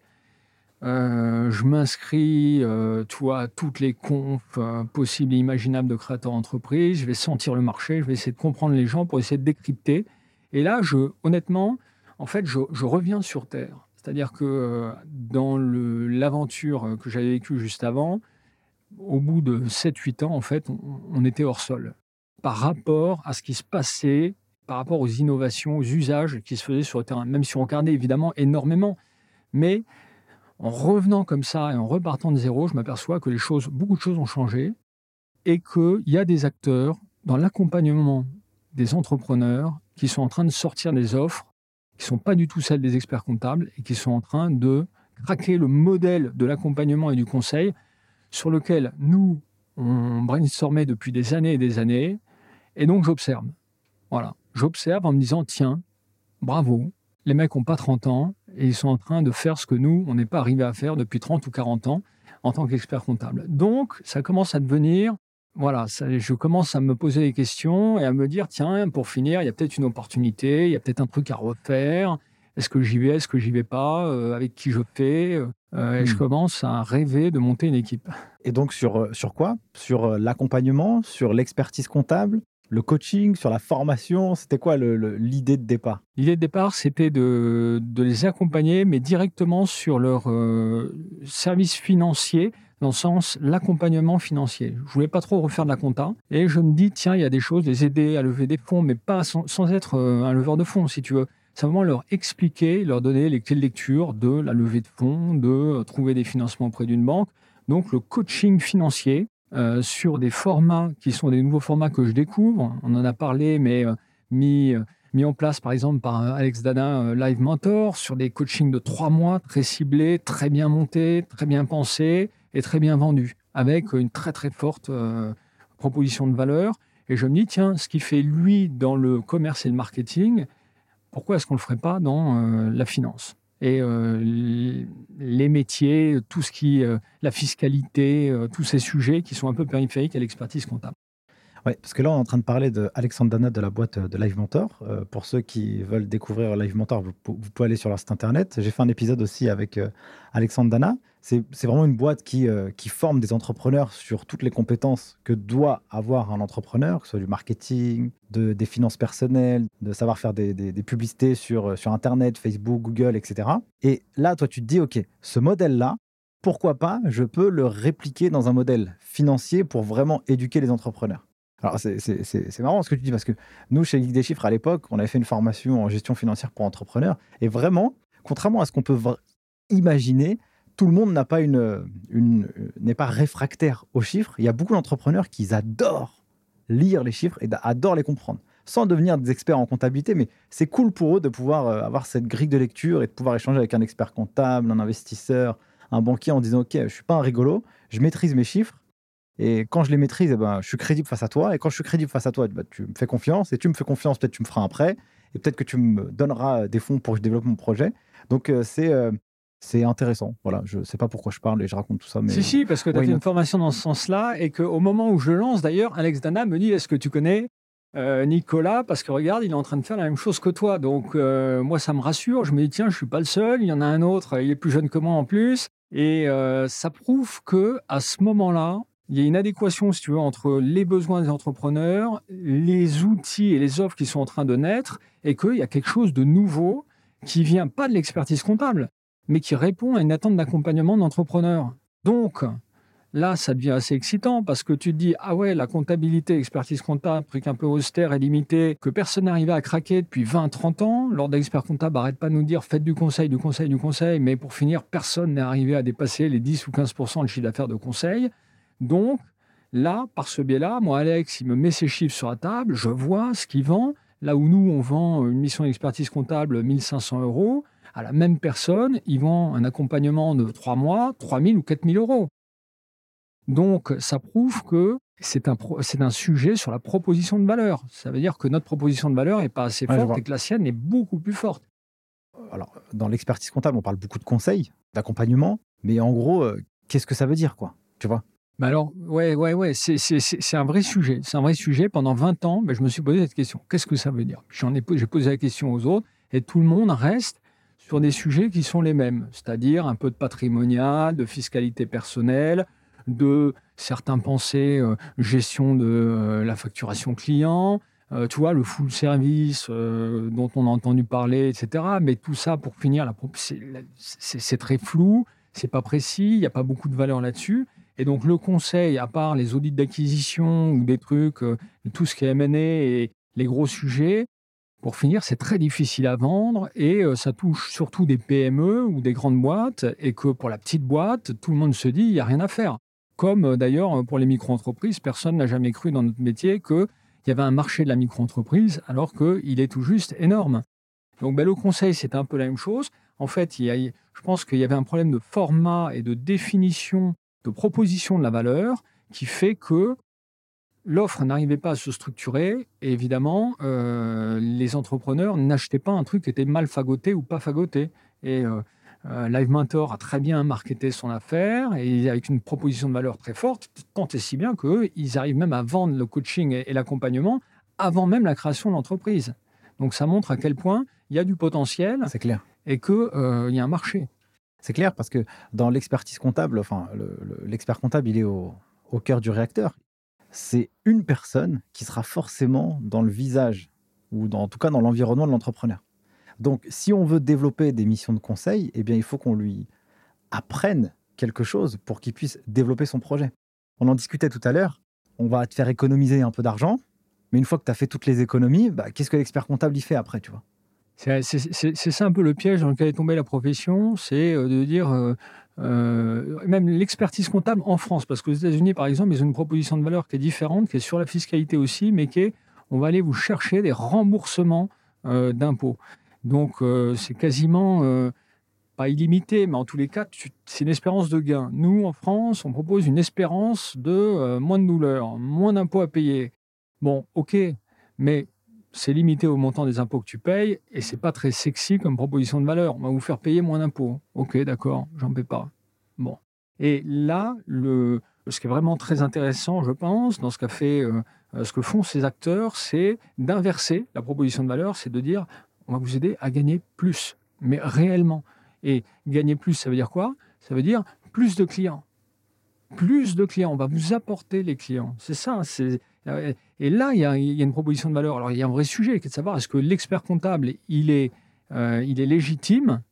Je m'inscris toi, à toutes les confs possibles et imaginables de créateurs d'entreprise. Je vais sentir le marché, je vais essayer de comprendre les gens pour essayer de décrypter. Et là, honnêtement, en fait, je, reviens sur Terre. C'est-à-dire que dans l'aventure que j'avais vécue juste avant, au bout de 7-8 ans, en fait, on, était hors sol par rapport à ce qui se passait, par rapport aux innovations, aux usages qui se faisaient sur le terrain, même si on regardait évidemment énormément. Mais en revenant comme ça et en repartant de zéro, je m'aperçois que les choses, beaucoup de choses ont changé et qu'il y a des acteurs dans l'accompagnement des entrepreneurs qui sont en train de sortir des offres qui ne sont pas du tout celles des experts comptables et qui sont en train de craquer le modèle de l'accompagnement et du conseil sur lequel nous, on brainstormait depuis des années et des années. Et donc, j'observe. Voilà. J'observe en me disant, tiens, bravo, les mecs n'ont pas 30 ans et ils sont en train de faire ce que nous, on n'est pas arrivé à faire depuis 30 ou 40 ans en tant qu'expert comptable. Donc, ça commence à devenir, voilà, je commence à me poser des questions et à me dire, tiens, pour finir, il y a peut-être une opportunité, il y a peut-être un truc à refaire. Est-ce que j'y vais, est-ce que j'y vais pas, euh, avec qui je fais euh, Et je hmm. commence à rêver de monter une équipe. Et donc sur, euh, sur quoi? Sur l'accompagnement, sur l'expertise comptable? Le coaching, sur la formation C'était quoi l'idée de départ? L'idée de départ, c'était de, les accompagner, mais directement sur leur service financier, dans le sens l'accompagnement financier. Je voulais pas trop refaire de la compta, et je me dis, tiens, il y a des choses, les aider à lever des fonds, mais pas sans, sans être un leveur de fonds, si tu veux simplement leur expliquer, leur donner les clés de lecture de la levée de fonds, de euh, trouver des financements auprès d'une banque. Donc le coaching financier euh, sur des formats qui sont des nouveaux formats que je découvre. On en a parlé, mais euh, mis, mis en place par exemple par Alex Dana Live Mentor sur des coachings de trois mois très ciblés, très bien montés, très bien pensés et très bien vendus, avec une très très forte proposition de valeur. Et je me dis, tiens, ce qui fait lui dans le commerce et le marketing, pourquoi est-ce qu'on ne le ferait pas dans euh, la finance? Et euh, les métiers, tout ce qui, euh, la fiscalité, tous ces sujets qui sont un peu périphériques à l'expertise comptable. Oui, parce que là, on est en train de parler de Alexandre Dana de la boîte de Live Mentor. pour ceux qui veulent découvrir Live Mentor, vous, pouvez aller sur leur site internet. J'ai fait un épisode aussi avec Alexandre Dana c'est vraiment une boîte qui, euh, forme des entrepreneurs sur toutes les compétences que doit avoir un entrepreneur, que ce soit du marketing, de, des finances personnelles, de savoir faire des, publicités euh, sur Internet, Facebook, Google, etc. Et là, toi, tu te dis, OK, ce modèle-là, pourquoi pas, je peux le répliquer dans un modèle financier pour vraiment éduquer les entrepreneurs. Alors, c'est marrant ce que tu dis, parce que nous, chez Ligue des Chiffres, à l'époque, on avait fait une formation en gestion financière pour entrepreneurs. Et vraiment, contrairement à ce qu'on peut imaginer, tout le monde n'a pas une, n'est pas réfractaire aux chiffres. Il y a beaucoup d'entrepreneurs qui adorent lire les chiffres et adorent les comprendre, sans devenir des experts en comptabilité. Mais c'est cool pour eux de pouvoir euh, avoir cette grille de lecture et de pouvoir échanger avec un expert comptable, un investisseur, un banquier en disant OK, je suis pas un rigolo, je maîtrise mes chiffres. Et quand je les maîtrise, eh ben, je suis crédible face à toi. Et quand je suis crédible face à toi, bah, tu me fais confiance. Et tu me fais confiance, peut-être tu me feras un prêt. Et peut-être que tu me donneras des fonds pour que je développe mon projet. Donc, euh, c'est euh, c'est intéressant. Voilà, je ne sais pas pourquoi je parle et je raconte tout ça. Mais... Si, si, parce que tu as fait une formation dans ce sens-là et qu'au moment où je lance, d'ailleurs, Alex Dana me dit Est-ce que tu connais euh, Nicolas? Parce que regarde, il est en train de faire la même chose que toi. Donc, euh, moi, ça me rassure. Je me dis Tiens, je ne suis pas le seul. Il y en a un autre, il est plus jeune que moi en plus. Et euh, ça prouve que à ce moment-là, il y a une adéquation, si tu veux, entre les besoins des entrepreneurs, les outils et les offres qui sont en train de naître, et qu'il y a quelque chose de nouveau qui vient pas de l'expertise comptable, mais qui répond à une attente d'accompagnement d'entrepreneurs. Donc, là, ça devient assez excitant parce que tu te dis, ah ouais, la comptabilité, expertise comptable, truc un peu austère et limité, que personne n'arrivait à craquer depuis 20-30 ans. L'ordre d'expert comptable n'arrête pas de nous dire, faites du conseil, du conseil, du conseil, mais pour finir, personne n'est arrivé à dépasser les 10 ou 15% de chiffre d'affaires de conseil. Donc, là, par ce biais-là, moi, Alex, il me met ses chiffres sur la table, je vois ce qu'il vend. Là où nous, on vend une mission d'expertise comptable 1500 euros, à la même personne, ils vont un accompagnement de 3 mois, 3 000 ou 4 000 euros. Donc, ça prouve que c'est un, c'est un sujet sur la proposition de valeur. Ça veut dire que notre proposition de valeur n'est pas assez forte et que la sienne est beaucoup plus forte. Alors, dans l'expertise comptable, on parle beaucoup de conseils, d'accompagnement, mais en gros, euh, qu'est-ce que ça veut dire, quoi? Tu vois? Bah alors, ouais, ouais, ouais, c'est un vrai sujet. C'est un vrai sujet. Pendant 20 ans, bah, je me suis posé cette question. Qu'est-ce que ça veut dire? J'ai posé la question aux autres, et tout le monde reste sur des sujets qui sont les mêmes, c'est-à-dire un peu de patrimonial, de fiscalité personnelle, de certains pensées euh, gestion de euh, la facturation client, euh, tu vois, le full service dont on a entendu parler, etc. Mais tout ça, pour finir, c'est très flou, c'est pas précis, il n'y a pas beaucoup de valeur là-dessus. Et donc le conseil, à part les audits d'acquisition ou des trucs, tout ce qui est mené et les gros sujets, pour finir, c'est très difficile à vendre et ça touche surtout des PME ou des grandes boîtes et que pour la petite boîte, tout le monde se dit, il n'y a rien à faire. Comme euh, d'ailleurs euh, pour les micro-entreprises, personne n'a jamais cru dans notre métier qu'il y avait un marché de la micro-entreprise alors qu'il est tout juste énorme. Donc ben, le conseil, c'est un peu la même chose. En fait, je pense qu'il y avait un problème de format et de définition, de proposition de la valeur qui fait que l'offre n'arrivait pas à se structurer et évidemment, euh, les entrepreneurs n'achetaient pas un truc qui était mal fagoté ou pas fagoté. Et euh, Live Mentor a très bien marketé son affaire et avec une proposition de valeur très forte, tant et si bien qu'ils arrivent même à vendre le coaching et, l'accompagnement avant même la création de l'entreprise. Donc ça montre à quel point il y a du potentiel. C'est clair. Et qu'il euh, y a un marché. C'est clair parce que dans l'expertise comptable, enfin, l'expert comptable, il est au, cœur du réacteur. C'est une personne qui sera forcément dans le visage ou dans, en tout cas dans l'environnement de l'entrepreneur. Donc, si on veut développer des missions de conseil, eh bien, il faut qu'on lui apprenne quelque chose pour qu'il puisse développer son projet. On en discutait tout à l'heure. On va te faire économiser un peu d'argent, mais une fois que tu as fait toutes les économies, bah, qu'est-ce que l'expert comptable y fait après, tu vois? C'est ça un peu le piège dans lequel est tombée la profession, c'est euh, de dire, euh, euh, même l'expertise comptable en France, parce qu'aux États-Unis, par exemple, ils ont une proposition de valeur qui est différente, qui est sur la fiscalité aussi, mais qui est, on va aller vous chercher des remboursements d'impôts. Donc, c'est quasiment pas illimité, mais en tous les cas, c'est une espérance de gain. Nous, en France, on propose une espérance de moins de douleur, moins d'impôts à payer. Bon, ok, mais c'est limité au montant des impôts que tu payes et c'est pas très sexy comme proposition de valeur. On va vous faire payer moins d'impôts. Ok, d'accord, j'en paie pas. Bon. Et là, ce qui est vraiment très intéressant, je pense, dans ce qu'a fait, ce que font ces acteurs, c'est d'inverser la proposition de valeur, c'est de dire on va vous aider à gagner plus, mais réellement. Et gagner plus, ça veut dire quoi? Ça veut dire plus de clients. Plus de clients, on va vous apporter les clients. C'est ça. Et là, il y, a, une proposition de valeur. Alors, il y a un vrai sujet qui est de savoir est-ce que l'expert comptable, il est, euh, il est légitime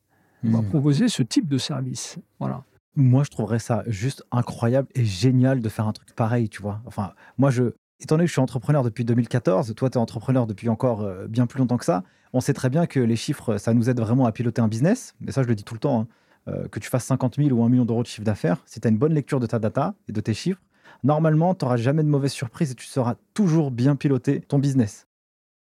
à hmm. proposer ce type de service? Voilà. Moi, je trouverais ça juste incroyable et génial de faire un truc pareil, tu vois. Enfin, moi, je, étant donné que je suis entrepreneur depuis 2014, toi, tu es entrepreneur depuis encore euh, bien plus longtemps que ça, on sait très bien que les chiffres, ça nous aide vraiment à piloter un business. Mais ça, je le dis tout le temps, hein, euh, que tu fasses 50 000 ou 1 million d'euros de chiffre d'affaires, si tu as une bonne lecture de ta data et de tes chiffres, normalement, tu n'auras jamais de mauvaise surprise et tu sauras toujours bien piloter ton business.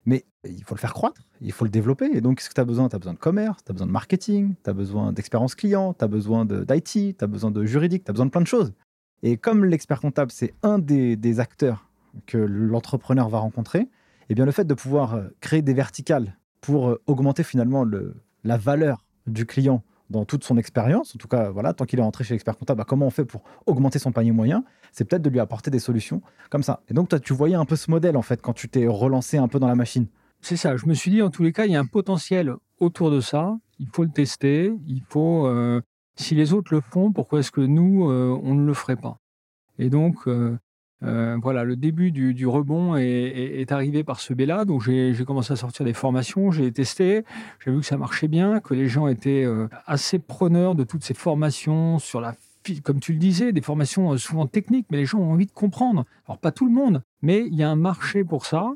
Mais il faut le faire croître, il faut le développer. Et donc, qu'est-ce que tu as besoin? Tu as besoin de commerce, tu as besoin de marketing, tu as besoin d'expérience client, tu as besoin d'IT, tu as besoin de juridique, tu as besoin de plein de choses. Et comme l'expert comptable, c'est un des acteurs que l'entrepreneur va rencontrer, eh bien le fait de pouvoir euh, créer des verticales pour euh, augmenter finalement le, la valeur du client dans toute son expérience, en tout cas, voilà, tant qu'il est rentré chez l'expert comptable, bah, comment on fait pour augmenter son panier moyen C'est peut-être de lui apporter des solutions comme ça. Et donc, toi, tu voyais un peu ce modèle, en fait, quand tu t'es relancé un peu dans la machine? C'est ça. Je me suis dit, en tous les cas, il y a un potentiel autour de ça. Il faut le tester. Il faut. Euh, si les autres le font, pourquoi est-ce que nous, on ne le ferait pas? Et donc, euh, voilà, le début du, rebond est, arrivé par ce biais-là. Donc, j'ai commencé à sortir des formations, j'ai testé, j'ai vu que ça marchait bien, que les gens étaient euh, assez preneurs de toutes ces formations sur la comme tu le disais, des formations euh, souvent techniques, mais les gens ont envie de comprendre. Alors, pas tout le monde, mais il y a un marché pour ça.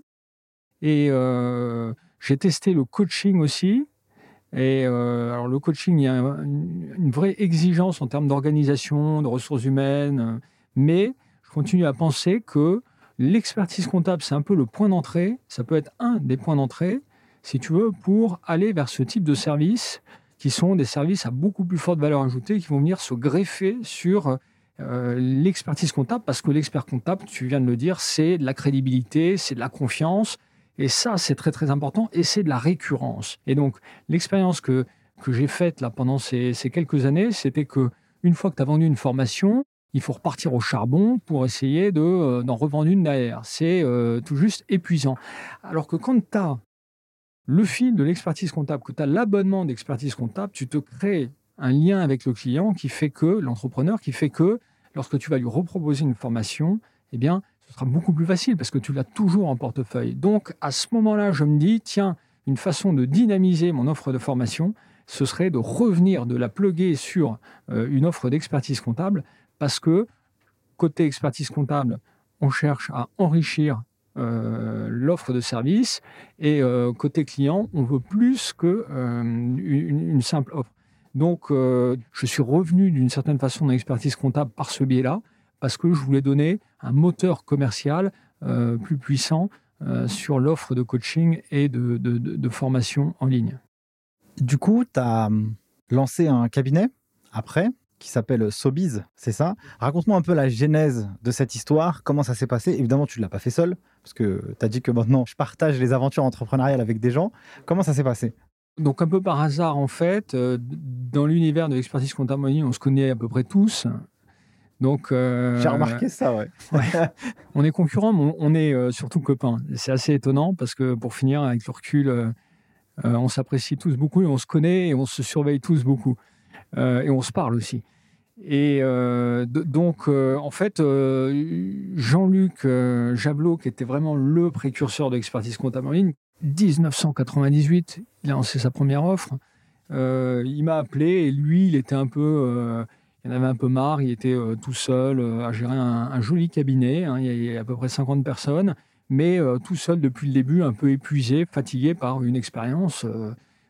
Et j'ai testé le coaching aussi. Et alors, le coaching, il y a une, une vraie exigence en termes d'organisation, de ressources humaines, mais je continue à penser que l'expertise comptable, c'est un peu le point d'entrée, ça peut être un des points d'entrée, si tu veux, pour aller vers ce type de services qui sont des services à beaucoup plus forte valeur ajoutée, qui vont venir se greffer sur l'expertise comptable, parce que l'expert comptable, tu viens de le dire, c'est de la crédibilité, c'est de la confiance. Et ça, c'est très très important, et c'est de la récurrence. Et donc, l'expérience que, que j'ai faite là pendant ces, ces quelques années, c'était que une fois que tu as vendu une formation, il faut repartir au charbon pour essayer de, d'en revendre une derrière. C'est tout juste épuisant. Alors que quand tu as le fil de l'expertise comptable, que tu as l'abonnement d'expertise comptable, tu te crées un lien avec le client qui fait que, l'entrepreneur, qui fait que lorsque tu vas lui reproposer une formation, eh bien, ce sera beaucoup plus facile parce que tu l'as toujours en portefeuille. Donc, à ce moment-là, je me dis, tiens, une façon de dynamiser mon offre de formation, ce serait de revenir, de la pluguer sur euh, une offre d'expertise comptable parce que, côté expertise comptable, on cherche à enrichir euh, l'offre de service. Et euh, côté client, on veut plus que euh, simple offre. Donc, je suis revenu d'une certaine façon dans l'expertise comptable par ce biais-là, parce que je voulais donner un moteur commercial plus puissant sur l'offre de coaching et de, de formation en ligne. Du coup, tu as lancé un cabinet après? Qui s'appelle Sobiz, c'est ça? Raconte-moi un peu la genèse de cette histoire, comment ça s'est passé. Évidemment, tu ne l'as pas fait seul, parce que tu as dit que maintenant, je partage les aventures entrepreneuriales avec des gens. Comment ça s'est passé? Donc un peu par hasard en fait, euh, dans l'univers de l'expertise comptable on se connaît à peu près tous. Donc euh, j'ai remarqué ça, ouais. On est concurrents, mais on est euh, surtout copains. C'est assez étonnant parce que pour finir, avec le recul, on s'apprécie tous beaucoup et on se connaît et on se surveille tous beaucoup. Euh, et on se parle aussi. Et euh, donc, euh, en fait, Jean-Luc Jablot, qui était vraiment le précurseur de l'expertise comptable en ligne, 1998, il a lancé sa première offre. il m'a appelé et lui, il était un peu, il en avait un peu marre. Il était tout seul à gérer un, joli cabinet. Hein, il y a à peu près 50 personnes, mais tout seul depuis le début, un peu épuisé, fatigué par une expérience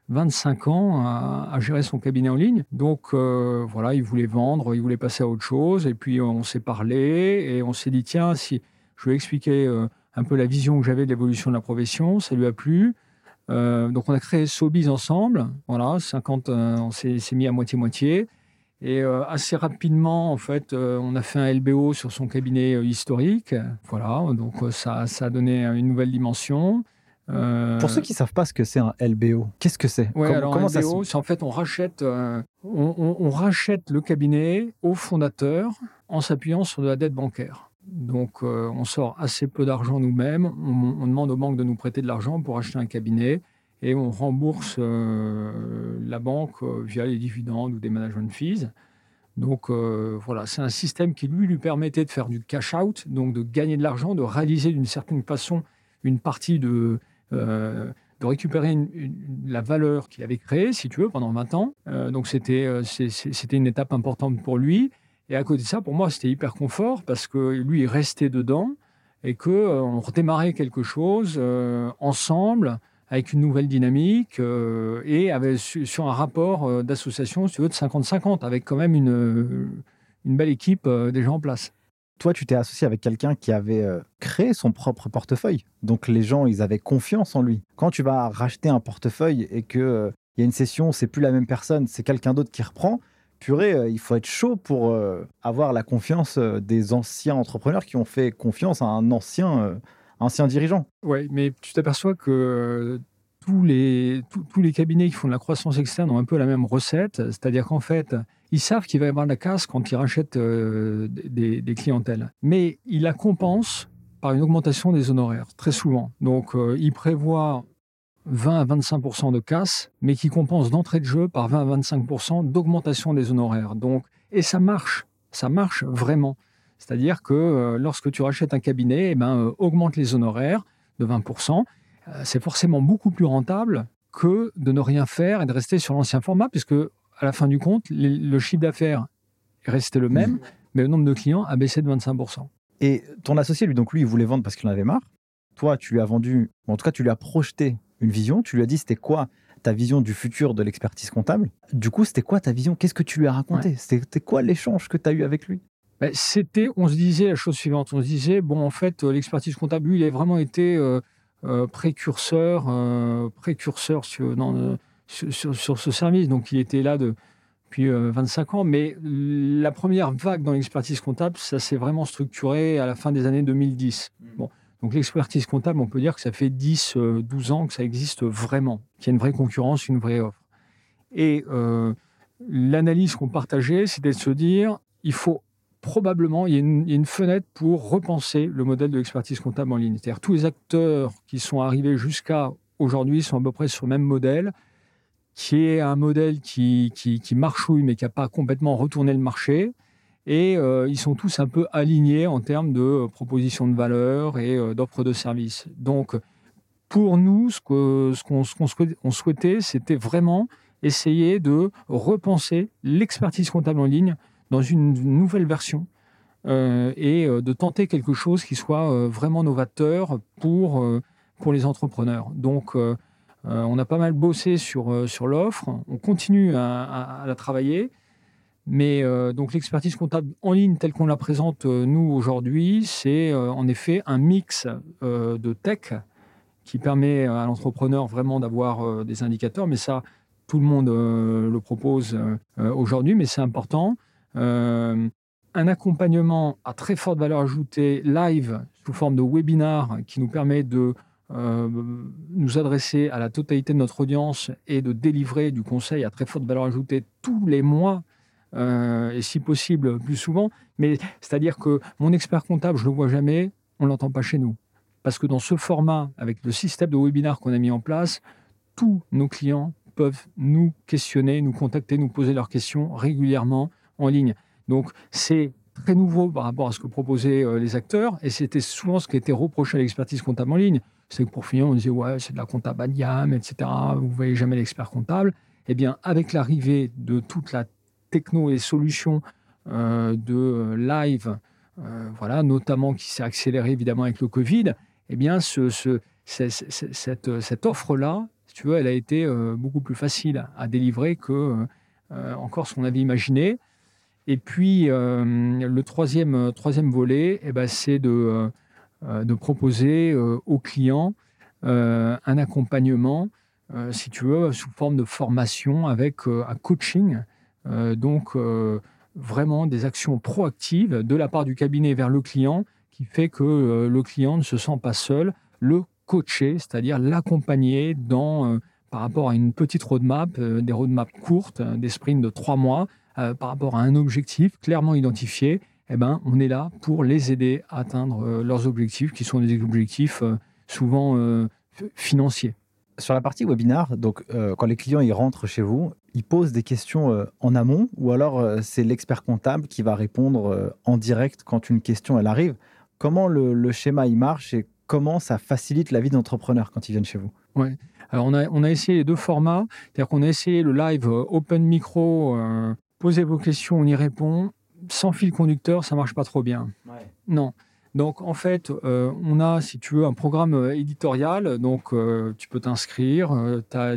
25 ans à, gérer son cabinet en ligne. Donc euh, voilà, il voulait vendre, il voulait passer à autre chose. Et puis on s'est parlé et on s'est dit tiens, si je lui ai expliqué euh, un peu la vision que j'avais de l'évolution de la profession, ça lui a plu. Euh, donc on a créé Sobiz ensemble. Voilà, 50, on s'est mis à moitié-moitié. Et assez rapidement, en fait, on a fait un LBO sur son cabinet historique. Voilà, donc ça, ça a donné une nouvelle dimension. Euh, Pour ceux qui ne savent pas ce que c'est un LBO, qu'est-ce que c'est? Comment, ça c'est en fait on rachète, euh, on, rachète le cabinet au fondateur en s'appuyant sur de la dette bancaire. Donc euh, on sort assez peu d'argent nous-mêmes, on, demande aux banques de nous prêter de l'argent pour acheter un cabinet et on rembourse la banque via les dividendes ou des management fees. Donc voilà, c'est un système qui lui lui permettait de faire du cash out, donc de gagner de l'argent, de réaliser d'une certaine façon une partie de, euh, de récupérer la valeur qu'il avait créée, si tu veux, pendant 20 ans. Euh, donc c'était euh, c'était une étape importante pour lui. Et à côté de ça, pour moi, c'était hyper confort parce que lui, il restait dedans et qu'on on redémarrait quelque chose ensemble avec une nouvelle dynamique et sur un rapport d'association, si tu veux, de 50-50, avec quand même une, une belle équipe déjà en place toi, tu t'es associé avec quelqu'un qui avait euh, créé son propre portefeuille. Donc les gens, ils avaient confiance en lui. Quand tu vas racheter un portefeuille et qu'il euh, il y a une session, c'est plus la même personne, c'est quelqu'un d'autre qui reprend, purée, euh, il faut être chaud pour avoir la confiance des anciens entrepreneurs qui ont fait confiance à un ancien, ancien dirigeant. Oui, mais tu t'aperçois que tous les, tous les cabinets qui font de la croissance externe ont un peu la même recette, c'est-à-dire qu'en fait, ils savent qu'il va y avoir de la casse quand ils rachètent euh, des, clientèles. Mais ils la compensent par une augmentation des honoraires, très souvent. Donc, euh, ils prévoient 20 à 25 de casse, mais qui compensent d'entrée de jeu par 20 à 25 d'augmentation des honoraires. Donc, et ça marche, ça marche vraiment. C'est-à-dire que euh, lorsque tu rachètes un cabinet, eh ben, augmente les honoraires de 20 c'est forcément beaucoup plus rentable que de ne rien faire et de rester sur l'ancien format, puisque à la fin du compte, le chiffre d'affaires est resté le même, mmh. mais le nombre de clients a baissé de 25%. Et ton associé, lui, donc lui, il voulait vendre parce qu'il en avait marre. Toi, tu lui as vendu, en tout cas, tu lui as projeté une vision. Tu lui as dit, c'était quoi ta vision du futur de l'expertise comptable? Du coup, c'était quoi ta vision? Qu'est-ce que tu lui as raconté? C'était quoi l'échange que tu as eu avec lui? Ben, C'était, on se disait la chose suivante. On se disait, bon, en fait, euh, l'expertise comptable, lui, il a vraiment été euh, euh, précurseur, précurseur sur, dans, sur, ce service. Donc il était là de, depuis 25 ans, mais la première vague dans l'expertise comptable, ça s'est vraiment structuré à la fin des années 2010. Mmh. Bon, donc l'expertise comptable, on peut dire que ça fait 10, 12 ans que ça existe vraiment, qu'il y a une vraie concurrence, une vraie offre. Et l'analyse qu'on partageait, c'était de se dire, il faut probablement, il y, a une, fenêtre pour repenser le modèle de l'expertise comptable en ligne. C'est-à-dire tous les acteurs qui sont arrivés jusqu'à aujourd'hui sont à peu près sur le même modèle, qui est un modèle qui, qui, qui marchouille mais qui n'a pas complètement retourné le marché. Et euh, ils sont tous un peu alignés en termes de euh, propositions de valeur et euh, d'offres de services. Donc, pour nous, ce qu'on ce qu'on souhaitait, c'était vraiment essayer de repenser l'expertise comptable en ligne dans une nouvelle version euh, et de tenter quelque chose qui soit vraiment novateur pour, pour les entrepreneurs. Donc, on a pas mal bossé sur, sur l'offre, on continue à, la travailler. Mais donc l'expertise comptable en ligne telle qu'on la présente nous aujourd'hui, c'est en effet un mix de tech qui permet à l'entrepreneur vraiment d'avoir des indicateurs. Mais ça, tout le monde le propose aujourd'hui, mais c'est important. Euh, un accompagnement à très forte valeur ajoutée live sous forme de webinar qui nous permet de euh, nous adresser à la totalité de notre audience et de délivrer du conseil à très forte valeur ajoutée tous les mois euh, et si possible plus souvent. Mais c'est-à-dire que mon expert comptable, je ne le vois jamais, on ne l'entend pas chez nous. Parce que dans ce format, avec le système de webinar qu'on a mis en place, tous nos clients peuvent nous questionner, nous contacter, nous poser leurs questions régulièrement en ligne. Donc c'est très nouveau par rapport à ce que proposaient euh, les acteurs, et c'était souvent ce qui était reproché à l'expertise comptable en ligne. C'est que pour finir, on disait ouais, c'est de la comptable à gamme, etc. Vous voyez jamais l'expert comptable. Eh bien, avec l'arrivée de toute la techno et solutions euh, de euh, live, voilà, notamment qui s'est accéléré évidemment avec le Covid, eh bien, ce, ce, cette, offre-là, si tu veux, elle a été beaucoup plus facile à délivrer que encore ce qu'on avait imaginé. Et puis, euh, le troisième, euh, troisième volet, eh ben, c'est de, euh, de proposer aux clients un accompagnement, si tu veux, sous forme de formation avec un coaching. donc, vraiment des actions proactives de la part du cabinet vers le client qui fait que le client ne se sent pas seul, le coacher, c'est-à-dire l'accompagner dans, par rapport à une petite roadmap, des roadmaps courtes, des sprints de trois mois, euh, par rapport à un objectif clairement identifié, eh ben, on est là pour les aider à atteindre euh, leurs objectifs, qui sont des objectifs euh, souvent financiers. Sur la partie webinar, donc quand les clients ils rentrent chez vous, ils posent des questions en amont ou alors c'est l'expert comptable qui va répondre en direct quand une question elle arrive. Comment le, schéma il marche et comment ça facilite la vie d'entrepreneur quand ils viennent chez vous? Ouais. Alors on a, on a essayé les deux formats, c'est-à-dire qu'on a essayé le live open micro posez vos questions, on y répond. Sans fil conducteur, ça marche pas trop bien. Non. Donc en fait, euh, on a, si tu veux, un programme euh, éditorial. Donc euh, tu peux t'inscrire.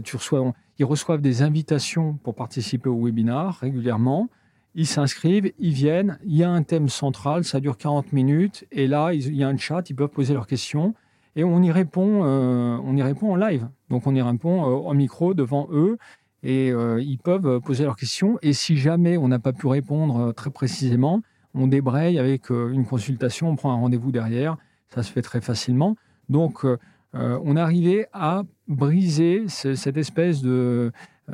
tu reçois, ils reçoivent des invitations pour participer au webinar régulièrement. Ils s'inscrivent, ils viennent. Il y a un thème central, ça dure 40 minutes. Et là, il y a un chat, ils peuvent poser leurs questions. Et on y répond, on y répond en live. Donc on y répond en micro devant eux et euh, ils peuvent poser leurs questions. Et si jamais on n'a pas pu répondre euh, très précisément, on débraye avec euh, une consultation, on prend un rendez-vous derrière. Ça se fait très facilement. Donc, on arrivait à briser cette espèce de,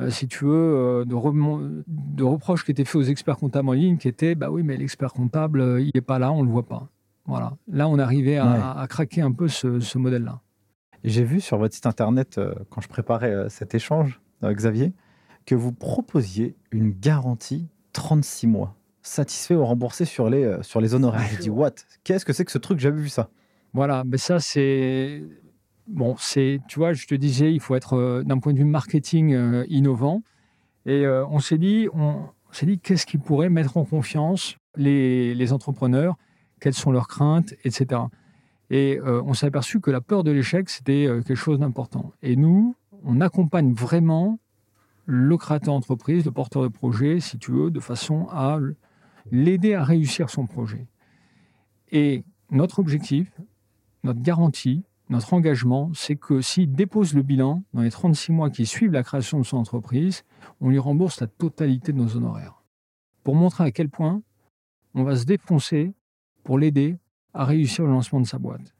si tu veux, de, de reproche qui était fait aux experts comptables en ligne, qui était, bah oui, mais l'expert comptable, il n'est pas là, on ne le voit pas. Voilà. Là, on arrivait à, à craquer un peu ce, ce modèle-là. J'ai vu sur votre site internet, quand je préparais cet échange, euh, Xavier, que vous proposiez une garantie 36 mois, satisfait ou remboursé sur les, euh, sur les honoraires. Je dis, what? Qu'est-ce que c'est que ce truc? J'avais vu ça. Voilà, mais ça, c'est. Bon, c'est. Tu vois, je te disais, il faut être, euh, d'un point de vue marketing, innovant. Et on s'est dit, on, s'est dit, qu'est-ce qui pourrait mettre en confiance les, les entrepreneurs? Quelles sont leurs craintes, etc. Et on s'est aperçu que la peur de l'échec, c'était quelque chose d'important. Et nous, on accompagne vraiment le créateur d'entreprise, le porteur de projet, si tu veux, de façon à l'aider à réussir son projet. Et notre objectif, notre garantie, notre engagement, c'est que s'il dépose le bilan dans les 36 mois qui suivent la création de son entreprise, on lui rembourse la totalité de nos honoraires. Pour montrer à quel point on va se défoncer pour l'aider à réussir le lancement de sa boîte.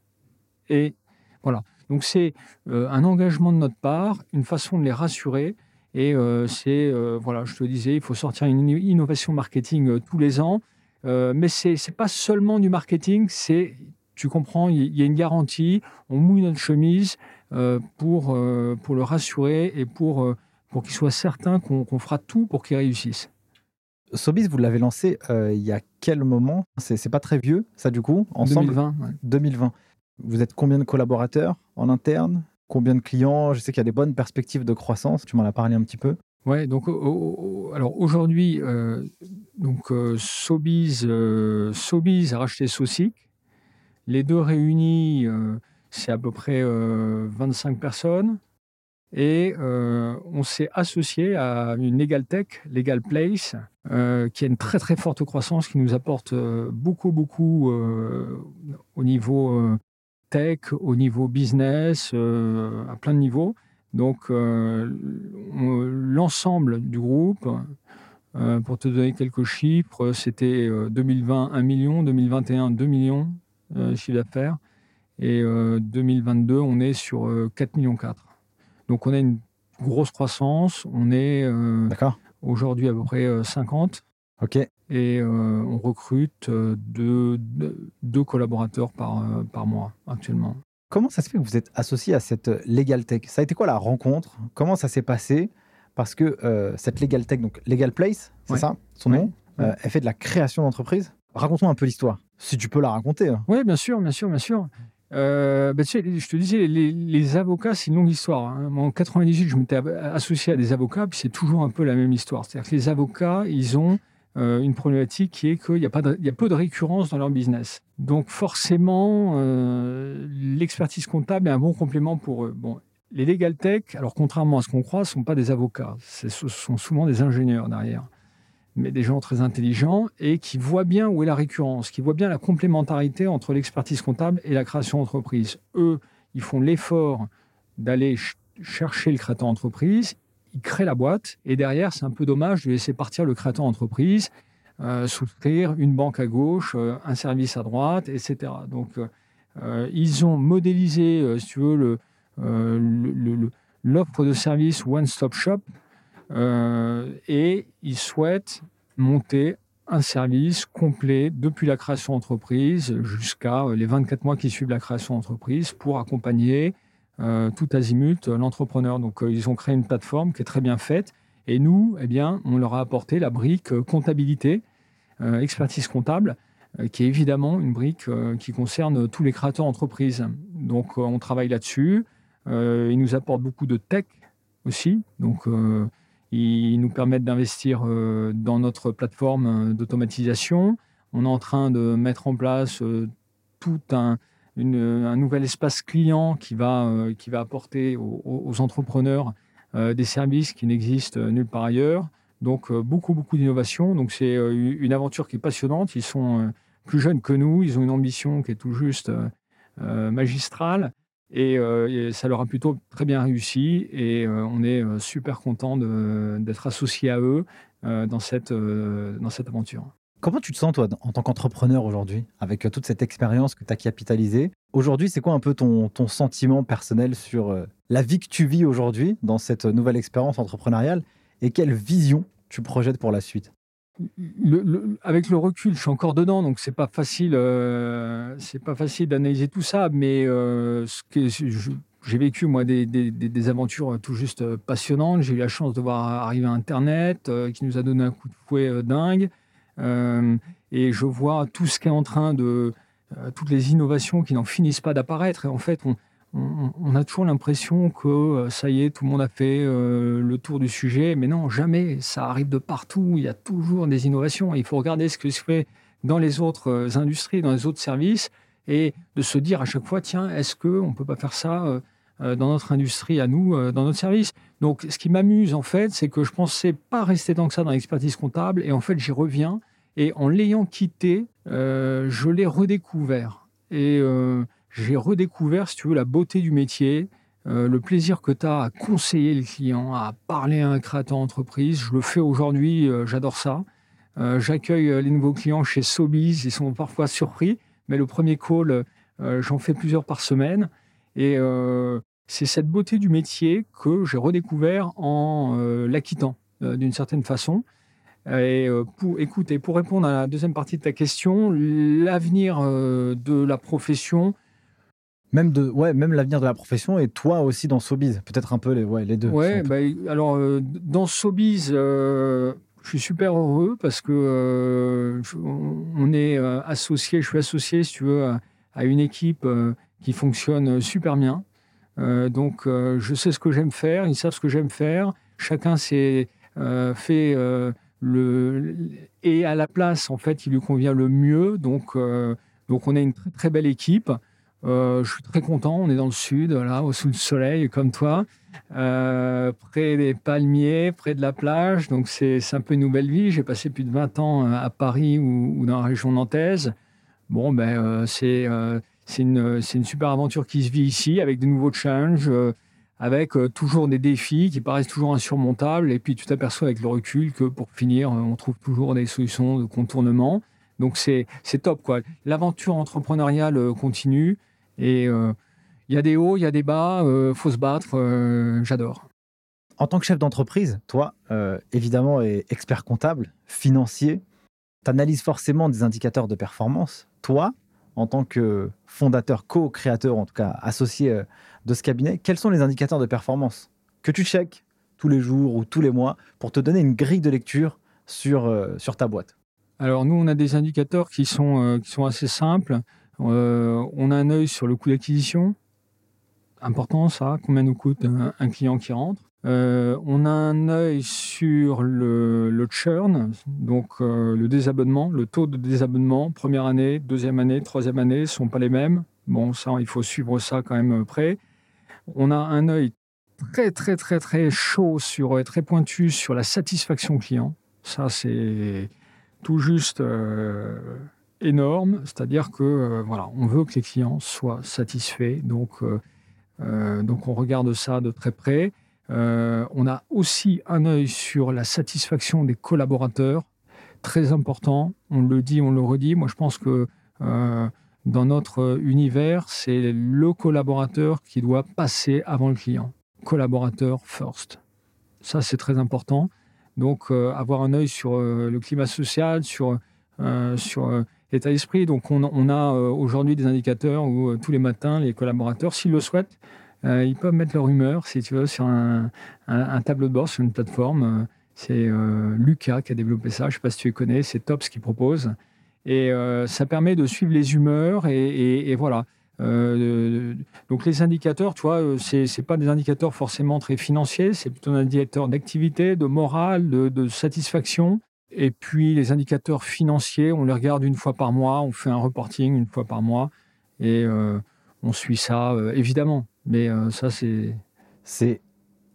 Et voilà. Donc c'est euh, un engagement de notre part, une façon de les rassurer. Et euh, c'est, euh, voilà, je te disais, il faut sortir une innovation marketing tous les ans. mais ce n'est pas seulement du marketing, c'est tu comprends, il y a une garantie, on mouille notre chemise pour, pour le rassurer et pour, pour qu'il soit certain qu'on fera tout pour qu'il réussisse. Sobis, vous l'avez lancé il y a quel moment? C'est pas très vieux, ça du coup ensemble? 2020. 2020. Vous êtes combien de collaborateurs en interne? Combien de clients? Je sais qu'il y a des bonnes perspectives de croissance. Tu m'en as parlé un petit peu. Ouais, donc aujourd'hui, donc Sobiz, Sobiz a racheté Saucic, les deux réunis, euh, c'est à peu près 25 euh, personnes. Et euh, on s'est associé à une Legal Tech, Legal Place, qui a une très très forte croissance, qui nous apporte beaucoup beaucoup au niveau tech, au niveau business, à plein de niveaux. Donc l'ensemble du groupe, pour te donner quelques chiffres, c'était 2020 1 million, 2021 2 millions, euh, chiffre d'affaires. Et 2022, euh, on est sur 4,4 euh, millions. Donc on a une grosse croissance. On est aujourd'hui à peu près 50. OK. Et on recrute deux, deux, collaborateurs par, par mois actuellement. Comment ça se fait que vous êtes associé à cette Legal Tech? Ça a été quoi la rencontre? Comment ça s'est passé? Parce que cette Legal Tech, donc Legal Place, c'est ça? Son nom, elle fait de la création d'entreprise? Raconte-moi un peu l'histoire. Si tu peux la raconter. Hein. Oui, bien sûr, bien sûr, bien sûr. Euh, bah, je te disais, les, avocats, c'est une longue histoire. Hein. En 98, je m'étais associé à des avocats, puis c'est toujours un peu la même histoire. C'est-à-dire que les avocats, ils ont euh, une problématique qui est qu'il y, a peu de récurrence dans leur business. Donc forcément, euh, l'expertise comptable est un bon complément pour eux. Bon, les legal tech, alors contrairement à ce qu'on croit, ne sont pas des avocats. Ce sont souvent des ingénieurs derrière mais des gens très intelligents et qui voient bien où est la récurrence, qui voient bien la complémentarité entre l'expertise comptable et la création d'entreprise. Eux, ils font l'effort d'aller chercher le créateur d'entreprise, ils créent la boîte, et derrière, c'est un peu dommage de laisser partir le créateur d'entreprise, euh, souscrire une banque à gauche, euh, un service à droite, etc. Donc, euh, ils ont modélisé, si tu veux, l'offre de service One Stop Shop euh, et ils souhaitent monter un service complet depuis la création d'entreprise jusqu'à euh, les 24 mois qui suivent la création d'entreprise pour accompagner euh, tout azimut l'entrepreneur. Donc ils ont créé une plateforme qui est très bien faite et nous, eh bien, on leur a apporté la brique comptabilité, expertise comptable, qui est évidemment une brique qui concerne tous les créateurs d'entreprise. Donc on travaille là-dessus. ils nous apportent beaucoup de tech aussi. Donc ils nous permettent d'investir euh, dans notre plateforme euh, d'automatisation. On est en train de mettre en place euh, tout un, un nouvel espace client qui va, qui va apporter aux, entrepreneurs des services qui n'existent nulle part ailleurs. Donc beaucoup, beaucoup d'innovation. Donc c'est une aventure qui est passionnante. Ils sont plus jeunes que nous. Ils ont une ambition qui est tout juste magistrale. Euh, et, ça leur a plutôt très bien réussi et euh, on est euh, super content d'être associé à eux dans, cette, dans cette aventure. Comment tu te sens, toi, en tant qu'entrepreneur aujourd'hui, avec toute cette expérience que tu as capitalisée? Aujourd'hui, c'est quoi un peu ton, ton sentiment personnel sur la vie que tu vis aujourd'hui dans cette nouvelle expérience entrepreneuriale et quelle vision tu projettes pour la suite? Avec le recul, je suis encore dedans, donc c'est pas facile, euh, c'est pas facile d'analyser tout ça. Mais euh, j'ai vécu moi des, aventures tout juste passionnantes. J'ai eu la chance de voir arriver Internet, euh, qui nous a donné un coup de fouet dingue, et je vois tout ce qui est en train de, toutes les innovations qui n'en finissent pas d'apparaître. Et en fait, on, a toujours l'impression que euh, ça y est, tout le monde a fait euh, le tour du sujet, mais non, jamais. Ça arrive de partout. Il y a toujours des innovations. Il faut regarder ce que se fait dans les autres euh, industries, dans les autres services, et de se dire à chaque fois, tiens, est-ce qu'on ne peut pas faire ça dans notre industrie à nous, dans notre service? Donc, ce qui m'amuse, en fait, c'est que je pensais pas rester tant que ça dans l'expertise comptable, et en fait, j'y reviens. Et en l'ayant quitté, je l'ai redécouvert. Et j'ai redécouvert, si tu veux, la beauté du métier, le plaisir que tu as à conseiller les clients, à parler à un créateur d'entreprise. Je le fais aujourd'hui, j'adore ça. J'accueille les nouveaux clients chez Sobiz, ils sont parfois surpris, mais le premier call, j'en fais plusieurs par semaine. Et c'est cette beauté du métier que j'ai redécouvert en l'acquittant d'une certaine façon. Et pour, écoute, pour répondre à la deuxième partie de ta question, l'avenir de la profession. Même, de, ouais, même l'avenir de la profession et toi aussi dans Sobiz, peut-être un peu les, ouais, les deux. Ouais, bah, alors dans Sobiz, je suis super heureux parce que on est associé, je suis associé, si tu veux, à, une équipe qui fonctionne super bien. donc je sais ce que j'aime faire, ils savent ce que j'aime faire. Chacun s'est fait et à la place en fait il lui convient le mieux. Donc, euh, donc on a une très, très belle équipe. Euh, je suis très content. On est dans le sud, là, au sous le soleil, comme toi, euh, près des palmiers, près de la plage. Donc c'est un peu une nouvelle vie. J'ai passé plus de 20 ans à Paris ou, dans la région nantaise. Bon, ben c'est c'est une, une, super aventure qui se vit ici avec de nouveaux challenges avec euh, toujours des défis qui paraissent toujours insurmontables. Et puis tu t'aperçois avec le recul que pour finir, on trouve toujours des solutions de contournement. Donc c'est top. quoi. L'aventure entrepreneuriale euh, continue et euh, il y a des hauts, il y a des bas, il faut se battre. J'adore. En tant que chef d'entreprise, toi, évidemment, et expert comptable, financier, tu analyses forcément des indicateurs de performance. Toi, en tant que fondateur, co-créateur, en tout cas associé de ce cabinet, quels sont les indicateurs de performance que tu checkes tous les jours ou tous les mois pour te donner une grille de lecture sur, euh, ta boîte? Alors nous, on a des indicateurs qui sont, euh, assez simples. Euh, on a un œil sur le coût d'acquisition. Important ça, combien nous coûte un, client qui rentre. On a un œil sur le, churn, donc le désabonnement, le taux de désabonnement, première année, deuxième année, troisième année, ne sont pas les mêmes. Bon, ça, il faut suivre ça quand même près on a un œil très, très, très, très chaud, sur, très pointu sur la satisfaction client. Ça, c'est tout juste euh, énorme. C'est-à-dire que euh, voilà, on veut que les clients soient satisfaits. Donc, euh, donc on regarde ça de très près. On a aussi un œil sur la satisfaction des collaborateurs. Très important. On le dit, on le redit. Moi, je pense que dans notre univers, c'est le collaborateur qui doit passer avant le client. Collaborateur first. Ça, c'est très important. Donc, euh, avoir un œil sur euh, le climat social, euh, sur l'état d'esprit. Donc, on, a aujourd'hui des indicateurs où tous les matins, les collaborateurs, s'ils le souhaitent, ils peuvent mettre leur humeur, si tu veux, sur un, tableau de bord, sur une plateforme. c'est Lucas qui a développé ça. Je ne sais pas si tu les connais. C'est top ce qu'il propose. Et euh, ça permet de suivre les humeurs et, voilà. Euh, donc les indicateurs, tu vois, euh, c'est n'est pas des indicateurs forcément très financiers, c'est plutôt un indicateur d'activité, de morale, de, satisfaction. Et puis les indicateurs financiers, on les regarde une fois par mois, on fait un reporting une fois par mois et on suit ça, évidemment. Mais ça, c'est... C'est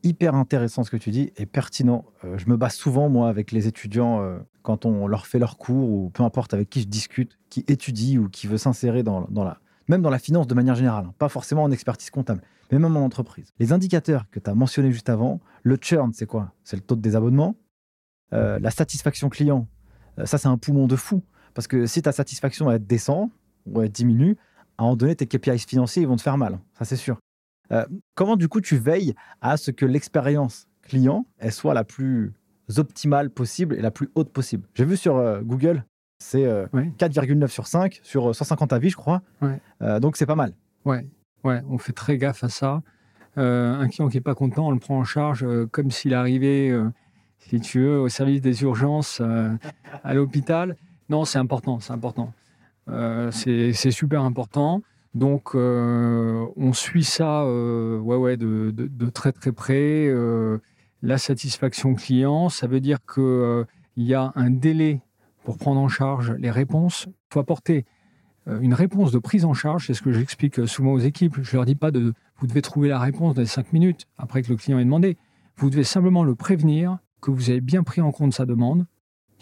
hyper intéressant ce que tu dis et pertinent. je me bats souvent, moi, avec les étudiants quand on leur fait leur cours ou peu importe avec qui je discute, qui étudie ou qui veut s'insérer dans, la, même dans la finance de manière générale, hein. pas forcément en expertise comptable, mais même en entreprise. Les indicateurs que tu as mentionnés juste avant, le churn, c'est quoi? C'est le taux de désabonnement. Euh, la satisfaction client, euh, ça c'est un poumon de fou. Parce que si ta satisfaction elle descend ou elle diminue, à moment donné, tes KPIs financiers ils vont te faire mal, ça c'est sûr. Euh, comment du coup tu veilles à ce que l'expérience client elle soit la plus optimale possible et la plus haute possible? J'ai vu sur euh, Google, c'est 4,9 euh, sur 5 sur 150 euh, avis, je crois. donc c'est pas mal. Ouais. ouais, on fait très gaffe à ça. un client qui n'est pas content, on le prend en charge comme s'il arrivait, si tu veux, au service des urgences à l'hôpital. Non, c'est important, c'est important. c'est super important. Donc, on suit ça ouais, ouais, de, très très près la satisfaction client, ça veut dire qu'il euh, y a un délai pour prendre en charge les réponses. Il faut apporter euh, une réponse de prise en charge, c'est ce que j'explique souvent aux équipes. Je ne leur dis pas de vous devez trouver la réponse dans les cinq minutes après que le client ait demandé. Vous devez simplement le prévenir que vous avez bien pris en compte sa demande.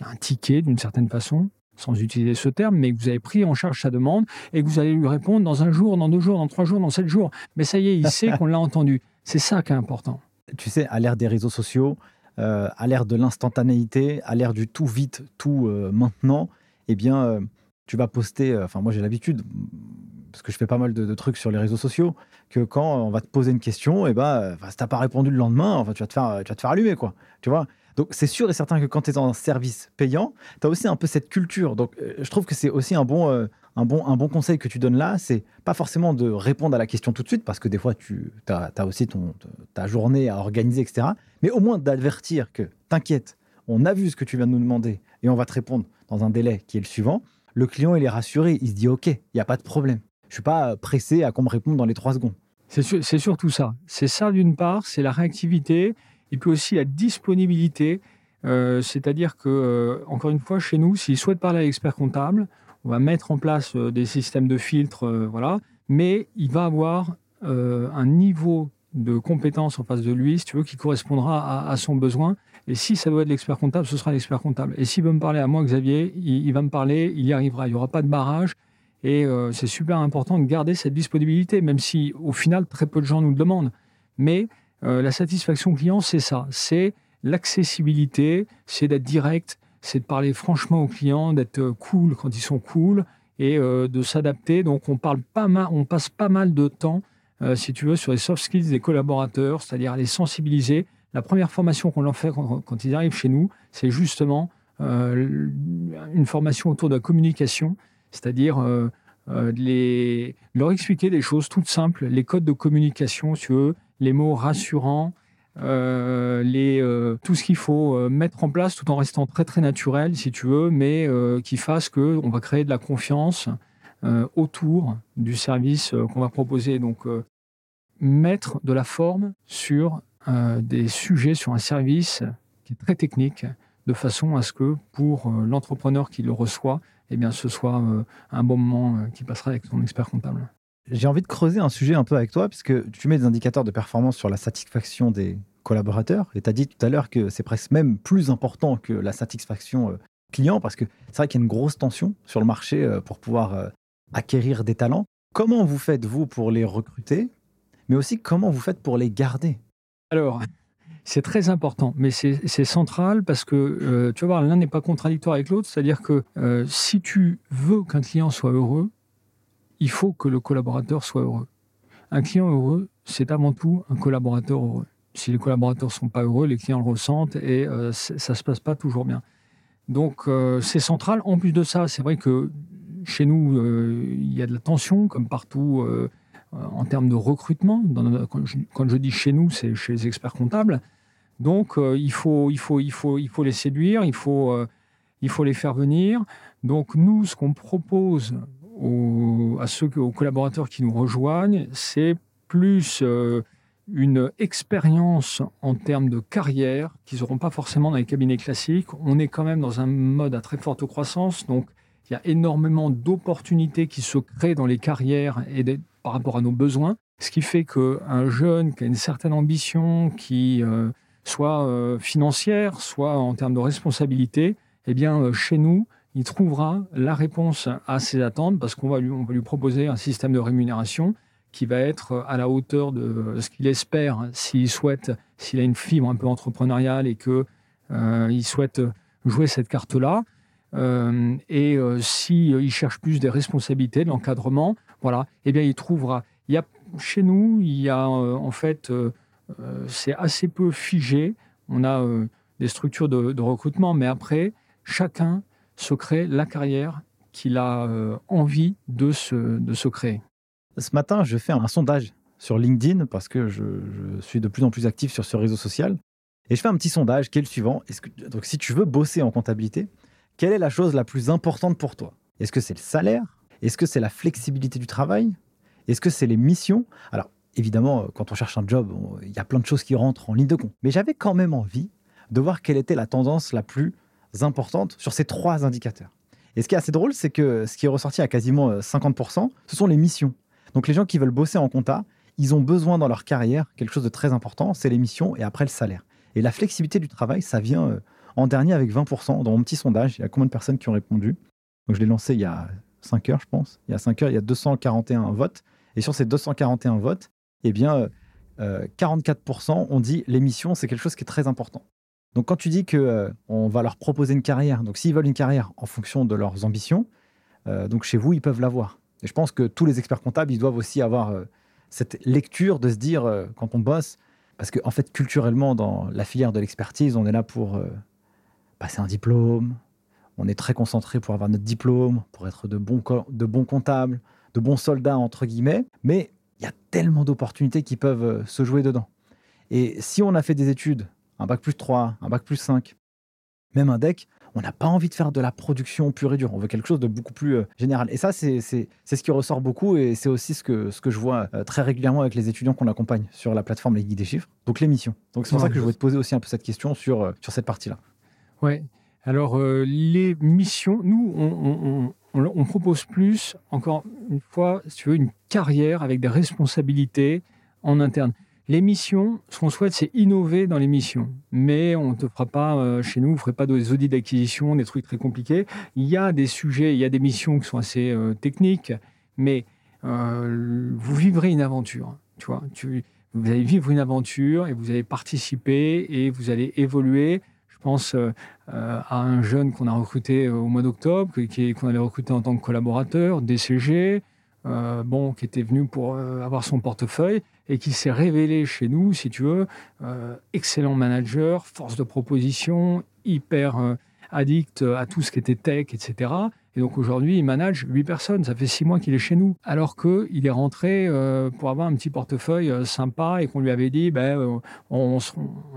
Un ticket d'une certaine façon. Sans utiliser ce terme, mais que vous avez pris en charge sa demande et que vous allez lui répondre dans un jour, dans deux jours, dans trois jours, dans sept jours. Mais ça y est, il sait qu'on l'a entendu. C'est ça qui est important. Tu sais, à l'ère des réseaux sociaux, euh, à l'ère de l'instantanéité, à l'ère du tout vite, tout euh, maintenant, eh bien, euh, tu vas poster. Enfin, moi, j'ai l'habitude, parce que je fais pas mal de, trucs sur les réseaux sociaux, que quand on va te poser une question, eh ben, si t'as pas répondu le lendemain, enfin, tu vas te faire, tu vas te faire allumer, quoi. Tu vois? Donc c'est sûr et certain que quand tu es dans un service payant, tu as aussi un peu cette culture. Donc je trouve que c'est aussi un bon, un bon, un bon conseil que tu donnes là, c'est pas forcément de répondre à la question tout de suite, parce que des fois, tu as, aussi ton, ta journée à organiser, etc. Mais au moins d'avertir que, t'inquiète, on a vu ce que tu viens de nous demander et on va te répondre dans un délai qui est le suivant. Le client, il est rassuré, il se dit, OK, il n'y a pas de problème. Je suis pas pressé à qu'on me réponde dans les trois secondes. C'est surtout ça. C'est ça d'une part, c'est la réactivité, et puis aussi la disponibilité. Euh, c'est-à-dire que, euh, encore une fois, chez nous, s'il souhaite parler à l'expert comptable, on va mettre en place euh, des systèmes de filtres, voilà, mais il va avoir un niveau de compétence en face de lui, si tu veux, qui correspondra à, son besoin. Et si ça doit être l'expert comptable, ce sera l'expert comptable. Et s'il veut me parler à moi, Xavier, il, va me parler, il y arrivera. Il n'y aura pas de barrage. Et c'est super important de garder cette disponibilité, même si au final, très peu de gens nous le demandent. Mais la satisfaction client, c'est ça. C'est l'accessibilité, c'est d'être direct, c'est de parler franchement aux clients, d'être euh, cool quand ils sont cool et euh, de s'adapter. Donc on parle pas mal, on passe pas mal de temps, euh, si tu veux, sur les soft skills des collaborateurs, c'est-à-dire les sensibiliser. La première formation qu'on leur fait quand, ils arrivent chez nous, c'est justement une formation autour de la communication, c'est-à-dire leur expliquer des choses toutes simples, les codes de communication, si tu veux, les mots rassurants, euh, euh, tout ce qu'il faut euh, mettre en place tout en restant très très naturel, si tu veux, mais qui fasse que on va créer de la confiance autour du service qu'on va proposer. Donc, mettre de la forme sur des sujets, sur un service qui est très technique, de façon à ce que pour l'entrepreneur qui le reçoit, eh bien, ce soit un bon moment qui passera avec son expert comptable. J'ai envie de creuser un sujet un peu avec toi, puisque tu mets des indicateurs de performance sur la satisfaction des collaborateurs. Et tu as dit tout à l'heure que c'est presque même plus important que la satisfaction euh, client, parce que c'est vrai qu'il y a une grosse tension sur le marché euh, pour pouvoir euh, acquérir des talents. Comment vous faites, vous, pour les recruter, mais aussi comment vous faites pour les garder? Alors, c'est très important, mais c'est central parce que, tu vas voir, l'un n'est pas contradictoire avec l'autre. C'est-à-dire que si tu veux qu'un client soit heureux, il faut que le collaborateur soit heureux. Un client heureux, c'est avant tout un collaborateur heureux. Si les collaborateurs ne sont pas heureux, les clients le ressentent et euh, ça ne se passe pas toujours bien. Donc euh, c'est central. En plus de ça, c'est vrai que chez nous, euh, il y a de la tension, comme partout en termes de recrutement. quand, je, dis chez nous, c'est chez les experts comptables. Donc il, faut, il, faut, il, faut, il faut les séduire, il faut, il faut les faire venir. Donc nous, ce qu'on propose à ceux, aux collaborateurs qui nous rejoignent, c'est plus euh, une expérience en termes de carrière qu'ils n'auront pas forcément dans les cabinets classiques. On est quand même dans un mode à très forte croissance, donc il y a énormément d'opportunités qui se créent dans les carrières et par rapport à nos besoins. Ce qui fait qu'un jeune qui a une certaine ambition, qui euh, soit euh, financière, soit en termes de responsabilité, eh bien, chez nous, il trouvera la réponse à ses attentes parce qu'on va lui, va lui proposer un système de rémunération qui va être à la hauteur de ce qu'il espère s'il souhaite, s'il a une fibre un peu entrepreneuriale et qu'il euh, souhaite jouer cette carte-là. Euh, et euh, s'il cherche plus des responsabilités, de l'encadrement, voilà, eh bien il trouvera. Il y a, chez nous, il y a en fait, c'est assez peu figé. On a des structures de recrutement, mais après, chacun se crée la carrière qu'il a euh, envie de se, de se créer. Ce matin, je fais un sondage sur LinkedIn parce que je, suis de plus en plus actif sur ce réseau social. Et je fais un petit sondage qui est le suivant. Donc, si tu veux bosser en comptabilité, quelle est la chose la plus importante pour toi? Est-ce que c'est le salaire? Est-ce que c'est la flexibilité du travail? Est-ce que c'est les missions? Alors, évidemment, quand on cherche un job, il y a plein de choses qui rentrent en ligne de compte. Mais j'avais quand même envie de voir quelle était la tendance la plus importantes sur ces trois indicateurs. Et ce qui est assez drôle, c'est que ce qui est ressorti à quasiment 50%, euh, ce sont les missions. Donc les gens qui veulent bosser en compta, ils ont besoin dans leur carrière quelque chose de très important, c'est les missions et après le salaire. Et la flexibilité du travail, ça vient euh, en dernier avec 20%. Dans mon petit sondage, il y a combien de personnes qui ont répondu? Donc je l'ai lancé il y a 5 heures, je pense. Il y a 5 heures, il y a 241 votes. Et sur ces 241 votes, eh bien, 44% ont dit l'émission, c'est quelque chose qui est très important. Donc quand tu dis que on va leur proposer une carrière, donc s'ils veulent une carrière en fonction de leurs ambitions, donc chez vous, ils peuvent l'avoir. Et je pense que tous les experts comptables, ils doivent aussi avoir cette lecture de se dire, quand on bosse, parce qu'en en fait, culturellement, dans la filière de l'expertise, on est là pour passer un diplôme, on est très concentré pour avoir notre diplôme, pour être de bons, de bons comptables, de bons soldats, entre guillemets, mais il y a tellement d'opportunités qui peuvent euh, se jouer dedans. Et si on a fait des études, un bac plus 3, un bac plus 5, même un DEC, on n'a pas envie de faire de la production pure et dure. On veut quelque chose de beaucoup plus euh, général. Et ça, c'est ce qui ressort beaucoup et c'est aussi ce que, ce que je vois euh, très régulièrement avec les étudiants qu'on accompagne sur la plateforme Les Guides des Chiffres. Donc l'émission. Donc c'est pour ça que je voulais te poser aussi un peu cette question sur, sur cette partie-là. Ouais. Alors, euh, les missions, nous, on, propose plus, encore une fois, si tu veux, une carrière avec des responsabilités en interne. Les missions, ce qu'on souhaite, c'est innover dans les missions. Mais on ne te fera pas, euh, chez nous, on ne ferait pas des audits d'acquisition, des trucs très compliqués. Il y a des sujets, il y a des missions qui sont assez euh, techniques, mais vous vivrez une aventure. Tu vois, vous allez vivre une aventure et vous allez participer et vous allez évoluer pense euh, à un jeune qu'on a recruté au mois d'octobre, qu'on avait recruté en tant que collaborateur, DCG, euh, bon, qui était venu pour euh, avoir son portefeuille et qui s'est révélé chez nous, si tu veux, excellent manager, force de proposition, hyper addict à tout ce qui était tech, etc. Et donc aujourd'hui, il manage 8 personnes. Ça fait 6 mois qu'il est chez nous. Alors qu'il est rentré euh, pour avoir un petit portefeuille euh, sympa et qu'on lui avait dit ben, euh, on,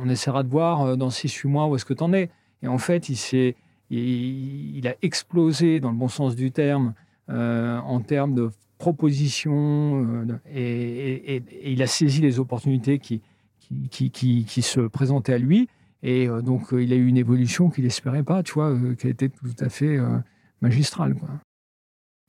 essaiera de voir dans 6-8 mois où est-ce que tu en es. Et en fait, il, il, a explosé dans le bon sens du terme en termes de propositions et, il a saisi les opportunités qui, qui, qui, se présentaient à lui. Et donc, il a eu une évolution qu'il n'espérait pas, tu vois, qui a été tout à fait magistral. Quoi.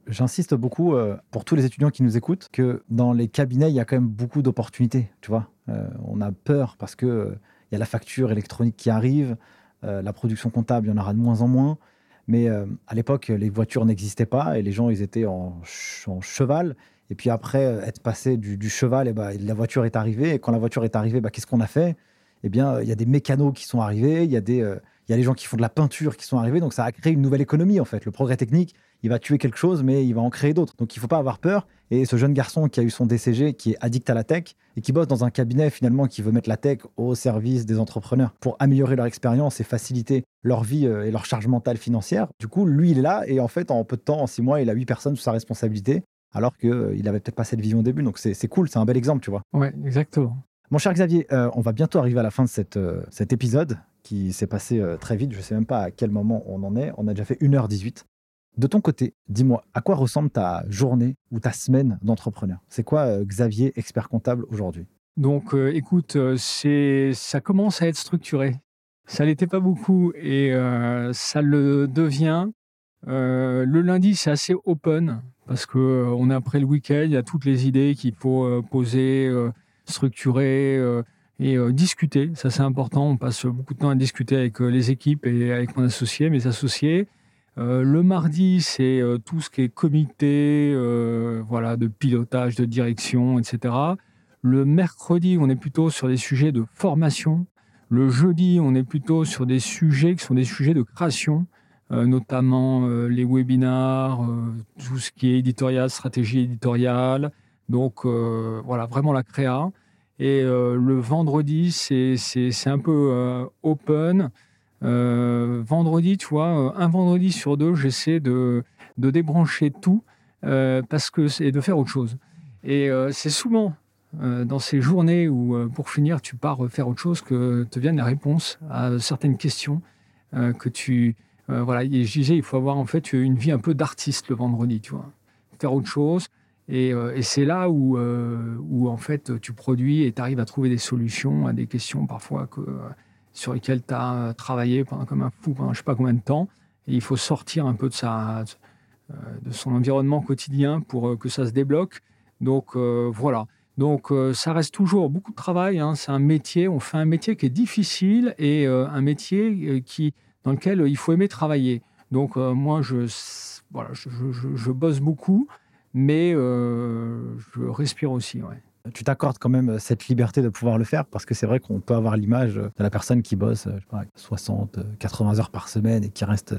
J'insiste beaucoup euh, pour tous les étudiants qui nous écoutent que dans les cabinets, il y a quand même beaucoup d'opportunités. Tu vois, euh, on a peur parce que euh, il y a la facture électronique qui arrive, la production comptable, il y en aura de moins en moins. Mais à l'époque, les voitures n'existaient pas et les gens, ils étaient en, cheval. Et puis après, être passé du, cheval, bah, la voiture est arrivée. Et quand la voiture est arrivée, bah, qu'est-ce qu'on a fait? Eh bien, il y a des mécanos qui sont arrivés, il y a des il y a les gens qui font de la peinture qui sont arrivés, donc ça a créé une nouvelle économie en fait. Le progrès technique, il va tuer quelque chose, mais il va en créer d'autres. Donc il ne faut pas avoir peur. Et ce jeune garçon qui a eu son DCG, qui est addict à la tech et qui bosse dans un cabinet finalement qui veut mettre la tech au service des entrepreneurs pour améliorer leur expérience et faciliter leur vie euh, et leur charge mentale financière. Du coup, lui, il est là et en fait, en peu de temps, en six mois, il a huit personnes sous sa responsabilité alors qu'il euh, n'avait peut-être pas cette vision au début. Donc c'est cool, c'est un bel exemple, tu vois. Ouais, exactement. Mon cher Xavier, euh, on va bientôt arriver à la fin de cette, cet épisode qui s'est passé euh, très vite. Je ne sais même pas à quel moment on en est. On a déjà fait 1h18. De ton côté, dis-moi, à quoi ressemble ta journée ou ta semaine d'entrepreneur? C'est quoi euh, Xavier, expert comptable, aujourd'hui? Donc, euh, écoute, c'est, ça commence à être structuré. Ça n'était pas beaucoup et ça le devient. le lundi, c'est assez open parce qu'on est après le week-end, il y a toutes les idées qu'il faut poser, structurer et euh, discuter. Ça, c'est important. On passe beaucoup de temps à discuter avec euh, les équipes et avec mon associé, mes associés. Euh, le mardi, c'est tout ce qui est comité, voilà, de pilotage, de direction, etc. Le mercredi, on est plutôt sur des sujets de formation. Le jeudi, on est plutôt sur des sujets qui sont des sujets de création, notamment les webinars, tout ce qui est éditorial, stratégie éditoriale. Donc voilà, vraiment la créa. Et euh, le vendredi, c'est un peu euh, open. Euh, vendredi, tu vois, un vendredi sur deux, j'essaie de, débrancher tout parce que c'est de faire autre chose. Et c'est souvent dans ces journées où, pour finir, tu pars faire autre chose que te viennent les réponses à certaines questions que tu. voilà, je disais, il faut avoir en fait une vie un peu d'artiste le vendredi, tu vois. Faire autre chose, euh, et, c'est là où, euh, où, en fait, tu produis et tu arrives à trouver des solutions à des questions parfois que, sur lesquelles tu as travaillé pendant comme un fou pendant je sais pas combien de temps. Et il faut sortir un peu de, sa, euh, de son environnement quotidien pour que ça se débloque. Donc voilà. Donc ça reste toujours beaucoup de travail. Hein. C'est un métier. On fait un métier qui est difficile et un métier qui, dans lequel il faut aimer travailler. Donc moi, je, voilà, je, bosse beaucoup, mais je respire aussi. Tu t'accordes quand même cette liberté de pouvoir le faire parce que c'est vrai qu'on peut avoir l'image de la personne qui bosse je sais pas, 60, 80 heures par semaine et qui reste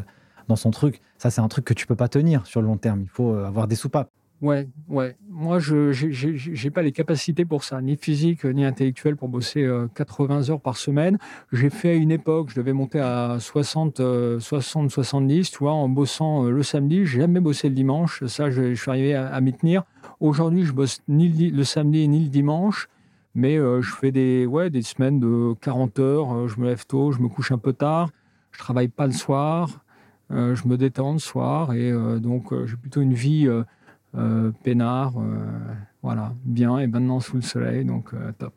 dans son truc. Ça, c'est un truc que tu peux pas tenir sur le long terme. Il faut avoir des soupapes. Ouais, ouais. Moi, je n'ai pas les capacités pour ça, ni physique ni intellectuelle, pour bosser 80 euh, heures par semaine. J'ai fait à une époque, je devais monter à 60, 60, 70, tu vois, en bossant euh, le samedi. J'ai jamais bossé le dimanche. Ça, je, suis arrivé à, m'y tenir. Aujourd'hui, je bosse ni le, samedi ni le dimanche, mais euh, je fais des, ouais, des semaines de 40 heures. je me lève tôt, je me couche un peu tard. Je travaille pas le soir. je me détends le soir et donc j'ai plutôt une vie euh, peinard, euh, voilà, bien et maintenant sous le soleil, donc euh, top.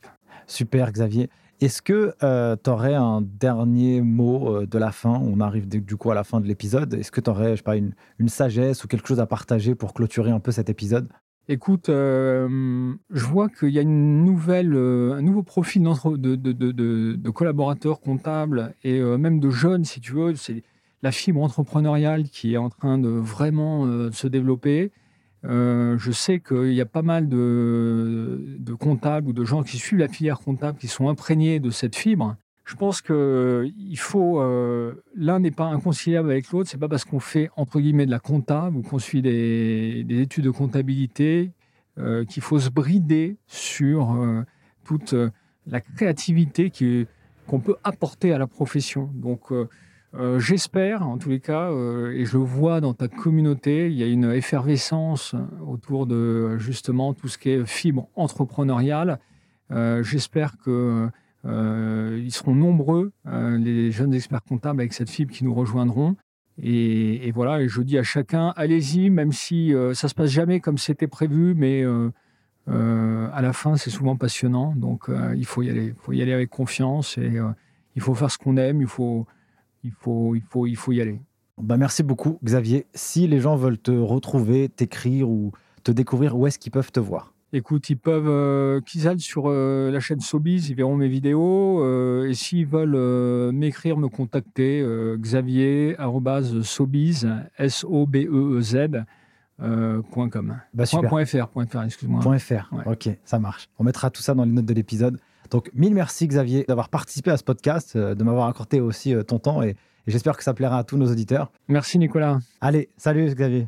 Super Xavier. Est-ce que tu aurais un dernier mot de la fin? On arrive du coup à la fin de l'épisode. Est-ce que tu aurais, je sais pas, une, sagesse ou quelque chose à partager pour clôturer un peu cet épisode? Écoute, je vois qu'il y a une nouvelle, un nouveau profil de, de, de, de, collaborateurs comptables et même de jeunes, si tu veux. C'est la fibre entrepreneuriale qui est en train de vraiment se développer. Euh, je sais qu'il y a pas mal de, comptables ou de gens qui suivent la filière comptable qui sont imprégnés de cette fibre. Je pense que il faut euh, l'un n'est pas inconciliable avec l'autre. C'est pas parce qu'on fait entre guillemets de la comptable ou qu'on suit des, études de comptabilité euh, qu'il faut se brider sur toute la créativité qu'on peut apporter à la profession. Donc euh, j'espère, en tous les cas, euh, et je vois dans ta communauté, il y a une effervescence autour de justement tout ce qui est fibre entrepreneuriale. Euh, j'espère que ils seront nombreux, les jeunes experts comptables avec cette fibre qui nous rejoindront. Et, voilà, et je dis à chacun, allez-y, même si ça se passe jamais comme c'était prévu, mais à la fin, c'est souvent passionnant. Donc, il faut y aller, faut y aller avec confiance et il faut faire ce qu'on aime. Il faut il faut, il faut, il faut y aller. Bah merci beaucoup, Xavier. Si les gens veulent te retrouver, t'écrire ou te découvrir, où est-ce qu'ils peuvent te voir? Écoute, ils peuvent, euh, qu'ils aillent sur euh, la chaîne Sobiz, ils verront mes vidéos. Euh, et s'ils veulent m'écrire, me contacter, xavier sobiz, S-O-B-E-E-Z, .com. Bah, point, .fr, .fr excuse-moi. .fr, ok, ça marche. On mettra tout ça dans les notes de l'épisode. Donc, mille merci Xavier d'avoir participé à ce podcast, euh, de m'avoir accordé aussi euh, ton temps et, j'espère que ça plaira à tous nos auditeurs. Merci Nicolas. Allez, salut Xavier.